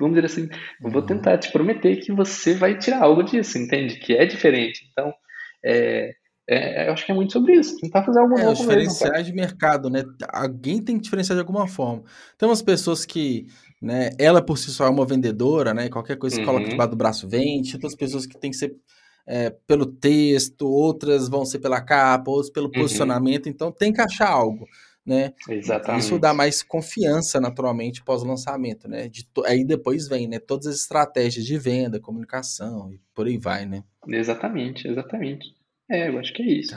vamos dizer assim, eu vou tentar te prometer que você vai tirar algo disso, entende? Que é diferente. Então, é, é, eu acho que é muito sobre isso. Tentar fazer algo é, novo. Diferenciais mesmo, de mercado, né? Alguém tem que diferenciar de alguma forma. Tem umas pessoas que, né, ela por si só é uma vendedora, né? Qualquer coisa que uhum. coloca debaixo do braço vende. Outras pessoas que tem que ser é, pelo texto, outras vão ser pela capa, outras pelo uhum. posicionamento, então tem que achar algo. Né? Exatamente. Isso dá mais confiança naturalmente pós-lançamento, né? De aí depois vem, né? Todas as estratégias de venda, comunicação e por aí vai, né? Exatamente, exatamente. É, eu acho que é isso.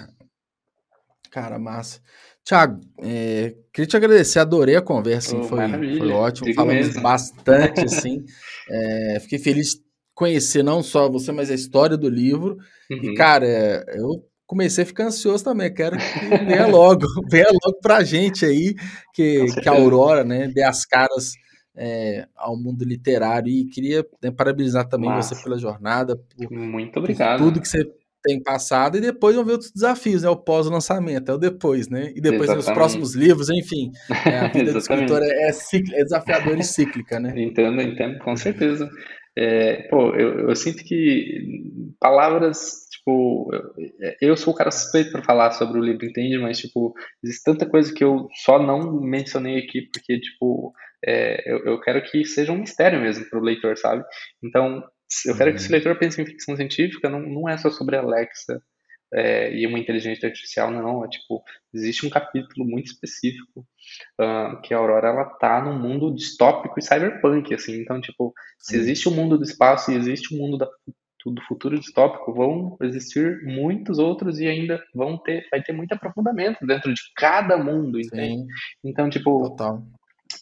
Cara, massa. Tiago, é, queria te agradecer, adorei a conversa, oh, foi, foi ótimo, Digo falamos mesmo. bastante, <laughs> assim. é, fiquei feliz conhecer não só você, mas a história do livro. Uhum. E, cara, eu comecei a ficar ansioso também. Quero que <laughs> venha logo, <laughs> venha logo pra gente aí, que, que a Aurora, né, dê as caras é, ao mundo literário. E queria né, parabenizar também você pela jornada. Por, Muito obrigado. Por tudo que você tem passado. E depois vão ver outros desafios, né? O pós-lançamento, é o depois, né? E depois os próximos livros, enfim. É, a <laughs> vida do escritor é, é, é desafiadora e cíclica, né? Entendo, entendo, com certeza. É, pô, eu, eu, sinto que palavras, tipo, eu, sou o cara suspeito para falar sobre o livro, entende? Mas, tipo, existe tanta coisa que eu só não mencionei aqui, porque, tipo, é, eu, eu, quero que seja um mistério mesmo para o leitor, sabe? Então, eu quero que esse uhum. leitor pense em ficção científica, não, não é só sobre Alexa é, e uma inteligência artificial, não. É tipo, existe um capítulo muito específico uh, que a Aurora ela tá num mundo distópico e cyberpunk, assim. Então, tipo, se existe o um mundo do espaço e existe o um mundo da, do futuro distópico, vão existir muitos outros e ainda vão ter, vai ter muito aprofundamento dentro de cada mundo, entende? Sim. Então, tipo, Total.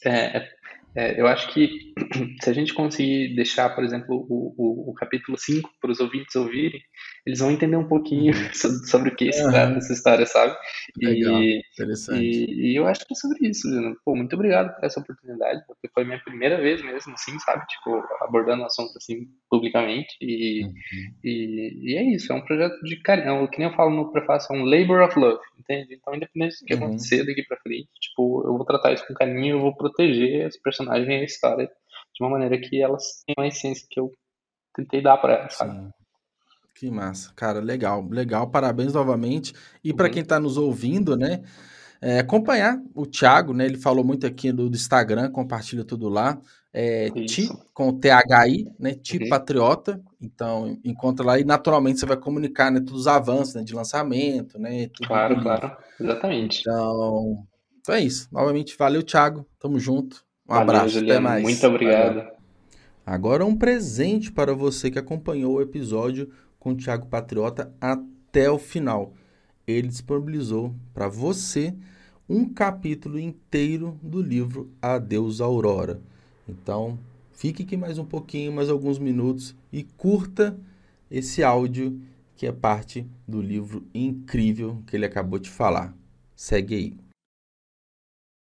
É, é é, eu acho que <clears throat> se a gente conseguir deixar, por exemplo, o, o, o capítulo 5 para os ouvintes ouvirem, eles vão entender um pouquinho uhum. <laughs> sobre, sobre, o que se trata essa história, sabe? Legal, e, interessante. E, e, eu acho que é sobre isso, Juno. Pô, muito obrigado por essa oportunidade, porque foi minha primeira vez mesmo, assim, sabe? Tipo, abordando o assunto assim, publicamente. E, uhum. e, e, é isso, é um projeto de carinho. Que nem eu falo no prefácio, é um labor of love, entende? Então, independente do que uhum. acontecer daqui para frente, tipo, eu vou tratar isso com carinho, eu vou proteger as personagens e a história de uma maneira que elas tenham a essência que eu tentei dar para elas, sabe? Sim. Que massa. Cara, legal, legal. Parabéns novamente. E para uhum. quem está nos ouvindo, né? É, acompanhar o Thiago, né? Ele falou muito aqui do, do Instagram, compartilha tudo lá. É, Ti, com THI, né? Ti uhum. Patriota. Então, encontra lá e naturalmente você vai comunicar, né? Todos os avanços né, de lançamento, né? claro, claro. Exatamente. Então, então, é isso. Novamente, valeu, Thiago. Tamo junto. Um valeu, abraço. Juliano. Até mais. Muito obrigado. Valeu. Agora um presente para você que acompanhou o episódio com o Thiago Patriota até o final. Ele disponibilizou para você um capítulo inteiro do livro Adeus Aurora. Então, fique aqui mais um pouquinho, mais alguns minutos e curta esse áudio que é parte do livro incrível que ele acabou de falar. Segue aí.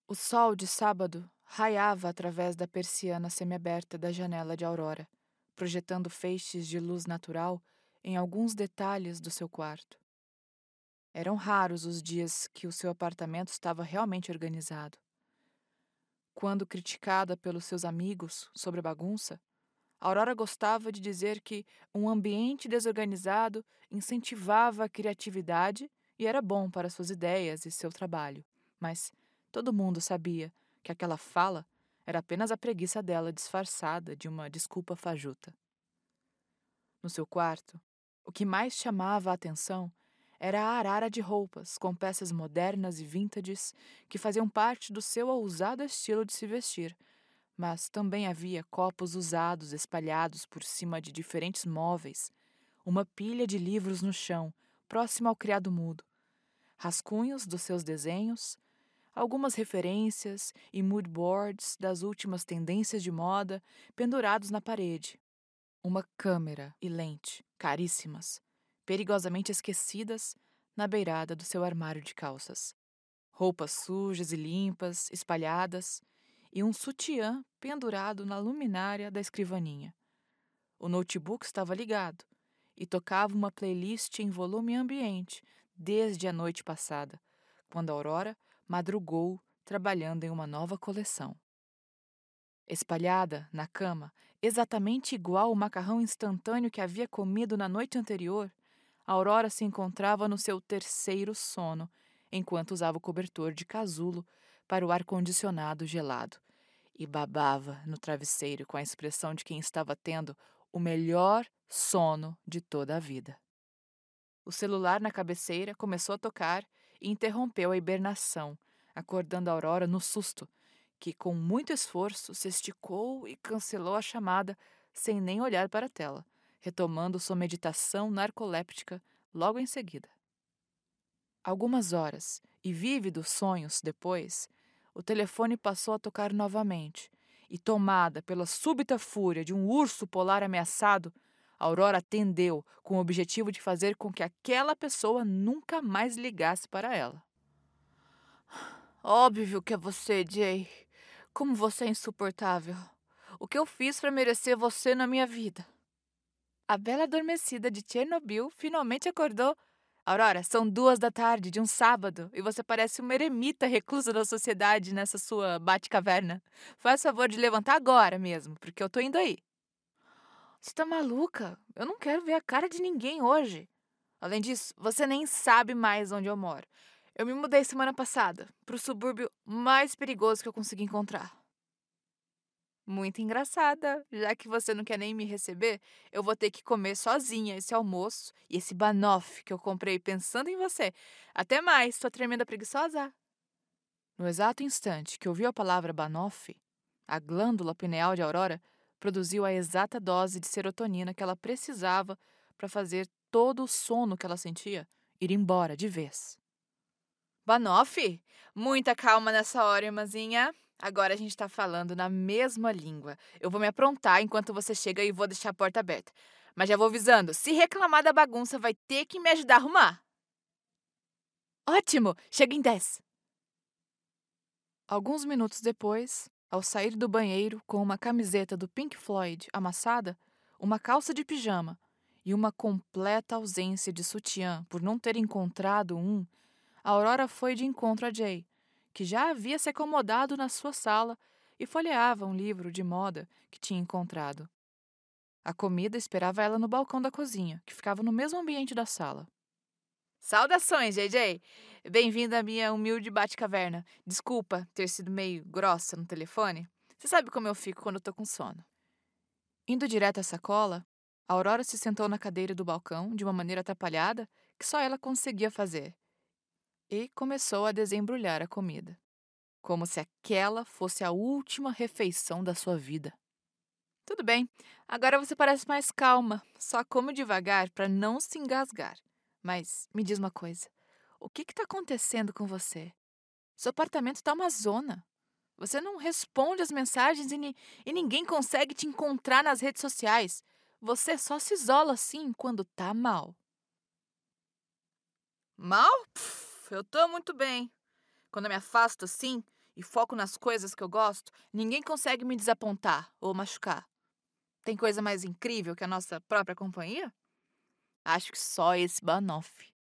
O sol de sábado raiava através da persiana semiaberta da janela de Aurora, projetando feixes de luz natural em alguns detalhes do seu quarto. Eram raros os dias que o seu apartamento estava realmente organizado. Quando criticada pelos seus amigos sobre a bagunça, Aurora gostava de dizer que um ambiente desorganizado incentivava a criatividade e era bom para suas ideias e seu trabalho. Mas todo mundo sabia que aquela fala era apenas a preguiça dela disfarçada de uma desculpa fajuta. No seu quarto, o que mais chamava a atenção era a arara de roupas com peças modernas e vintages que faziam parte do seu ousado estilo de se vestir, mas também havia copos usados espalhados por cima de diferentes móveis, uma pilha de livros no chão, próximo ao criado mudo, rascunhos dos seus desenhos, algumas referências e moodboards das últimas tendências de moda pendurados na parede, uma câmera e lente, caríssimas, perigosamente esquecidas na beirada do seu armário de calças. Roupas sujas e limpas, espalhadas, e um sutiã pendurado na luminária da escrivaninha. O notebook estava ligado e tocava uma playlist em volume ambiente desde a noite passada, quando a Aurora madrugou trabalhando em uma nova coleção. Espalhada na cama, exatamente igual o macarrão instantâneo que havia comido na noite anterior, Aurora se encontrava no seu terceiro sono, enquanto usava o cobertor de casulo para o ar-condicionado gelado e babava no travesseiro com a expressão de quem estava tendo o melhor sono de toda a vida. O celular na cabeceira começou a tocar e interrompeu a hibernação, acordando Aurora no susto que, com muito esforço, se esticou e cancelou a chamada sem nem olhar para a tela, retomando sua meditação narcoléptica logo em seguida. Algumas horas e vívidos sonhos depois, o telefone passou a tocar novamente, e, tomada pela súbita fúria de um urso polar ameaçado, Aurora atendeu com o objetivo de fazer com que aquela pessoa nunca mais ligasse para ela. Óbvio que é você, Jay. Como você é insuportável. O que eu fiz para merecer você na minha vida? A bela adormecida de Chernobyl finalmente acordou. Aurora, são duas da tarde de um sábado e você parece uma eremita reclusa da sociedade nessa sua bate-caverna. Faz favor de levantar agora mesmo, porque eu tô indo aí. Você tá maluca? Eu não quero ver a cara de ninguém hoje. Além disso, você nem sabe mais onde eu moro. Eu me mudei semana passada para o subúrbio mais perigoso que eu consegui encontrar. Muito engraçada. Já que você não quer nem me receber, eu vou ter que comer sozinha esse almoço e esse banoffee que eu comprei pensando em você. Até mais, sua tremenda preguiçosa. No exato instante que ouviu a palavra banoffee, a glândula pineal de Aurora produziu a exata dose de serotonina que ela precisava para fazer todo o sono que ela sentia ir embora de vez. Banoffee? Muita calma nessa hora, irmãzinha. Agora a gente tá falando na mesma língua. Eu vou me aprontar enquanto você chega e vou deixar a porta aberta. Mas já vou avisando: se reclamar da bagunça, vai ter que me ajudar a arrumar. Ótimo! Chega em 10. Alguns minutos depois, ao sair do banheiro com uma camiseta do Pink Floyd amassada, uma calça de pijama e uma completa ausência de sutiã por não ter encontrado um, Aurora foi de encontro a Jay que já havia se acomodado na sua sala e folheava um livro de moda que tinha encontrado. A comida esperava ela no balcão da cozinha, que ficava no mesmo ambiente da sala. Saudações, JJ! Bem-vinda à minha humilde bate-caverna. Desculpa ter sido meio grossa no telefone. Você sabe como eu fico quando eu tô com sono. Indo direto à sacola, a Aurora se sentou na cadeira do balcão de uma maneira atrapalhada que só ela conseguia fazer e começou a desembrulhar a comida, como se aquela fosse a última refeição da sua vida. Tudo bem, agora você parece mais calma, só come devagar para não se engasgar. Mas me diz uma coisa: o que está acontecendo com você? Seu apartamento está uma zona. Você não responde as mensagens e, ni e ninguém consegue te encontrar nas redes sociais. Você só se isola assim quando tá mal. Mal? Pff eu tô muito bem. Quando eu me afasto assim e foco nas coisas que eu gosto, ninguém consegue me desapontar ou machucar. Tem coisa mais incrível que a nossa própria companhia? Acho que só esse banoffee.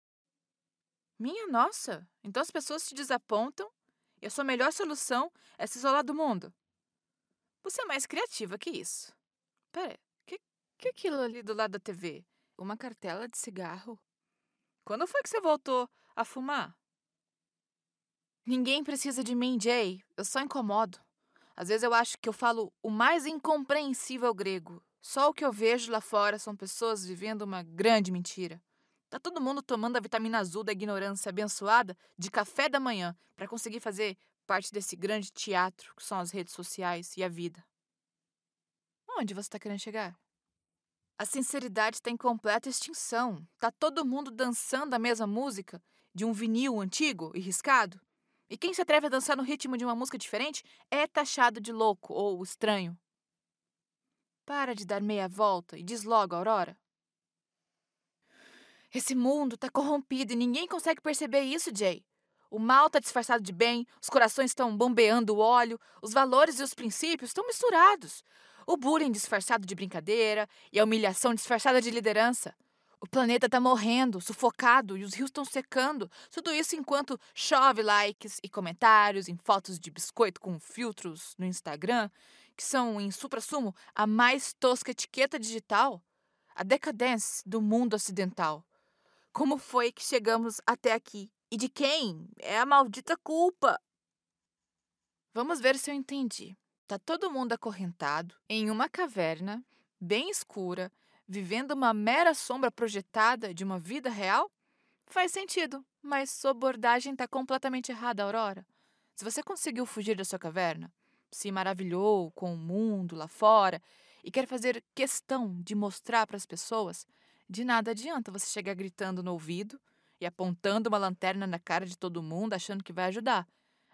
Minha nossa, então as pessoas te desapontam e a sua melhor solução é se isolar do mundo. Você é mais criativa que isso. Pera, que que é aquilo ali do lado da TV? Uma cartela de cigarro? Quando foi que você voltou a fumar? Ninguém precisa de mim, Jay. Eu só incomodo. Às vezes eu acho que eu falo o mais incompreensível grego. Só o que eu vejo lá fora são pessoas vivendo uma grande mentira. Tá todo mundo tomando a vitamina azul da ignorância abençoada de café da manhã para conseguir fazer parte desse grande teatro que são as redes sociais e a vida. Onde você está querendo chegar? A sinceridade está em completa extinção. Tá todo mundo dançando a mesma música de um vinil antigo e riscado. E quem se atreve a dançar no ritmo de uma música diferente é taxado de louco ou estranho. Para de dar meia volta e diz logo, Aurora. Esse mundo está corrompido e ninguém consegue perceber isso, Jay. O mal está disfarçado de bem, os corações estão bombeando o óleo, os valores e os princípios estão misturados. O bullying disfarçado de brincadeira e a humilhação disfarçada de liderança. O planeta está morrendo, sufocado e os rios estão secando. Tudo isso enquanto chove likes e comentários em fotos de biscoito com filtros no Instagram, que são, em supra-sumo, a mais tosca etiqueta digital. A decadência do mundo ocidental. Como foi que chegamos até aqui? E de quem? É a maldita culpa. Vamos ver se eu entendi. Tá todo mundo acorrentado em uma caverna bem escura vivendo uma mera sombra projetada de uma vida real? Faz sentido, mas sua abordagem está completamente errada, Aurora. Se você conseguiu fugir da sua caverna, se maravilhou com o mundo lá fora e quer fazer questão de mostrar para as pessoas, de nada adianta você chegar gritando no ouvido e apontando uma lanterna na cara de todo mundo achando que vai ajudar.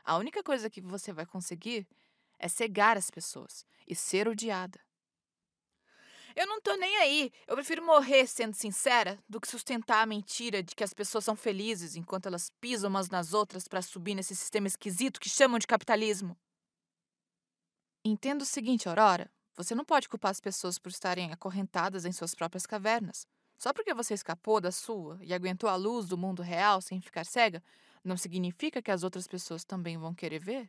A única coisa que você vai conseguir é cegar as pessoas e ser odiada. Eu não tô nem aí. Eu prefiro morrer sendo sincera do que sustentar a mentira de que as pessoas são felizes enquanto elas pisam umas nas outras para subir nesse sistema esquisito que chamam de capitalismo. Entenda o seguinte, Aurora. Você não pode culpar as pessoas por estarem acorrentadas em suas próprias cavernas. Só porque você escapou da sua e aguentou a luz do mundo real sem ficar cega, não significa que as outras pessoas também vão querer ver.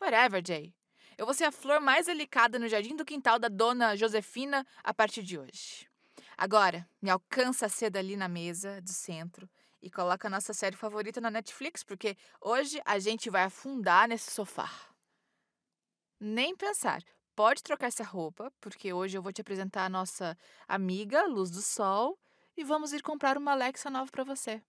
Whatever, Jay. Eu vou ser a flor mais delicada no jardim do quintal da dona Josefina a partir de hoje. Agora, me alcança a seda ali na mesa do centro e coloca a nossa série favorita na Netflix, porque hoje a gente vai afundar nesse sofá. Nem pensar. Pode trocar essa roupa, porque hoje eu vou te apresentar a nossa amiga Luz do Sol e vamos ir comprar uma Alexa nova para você.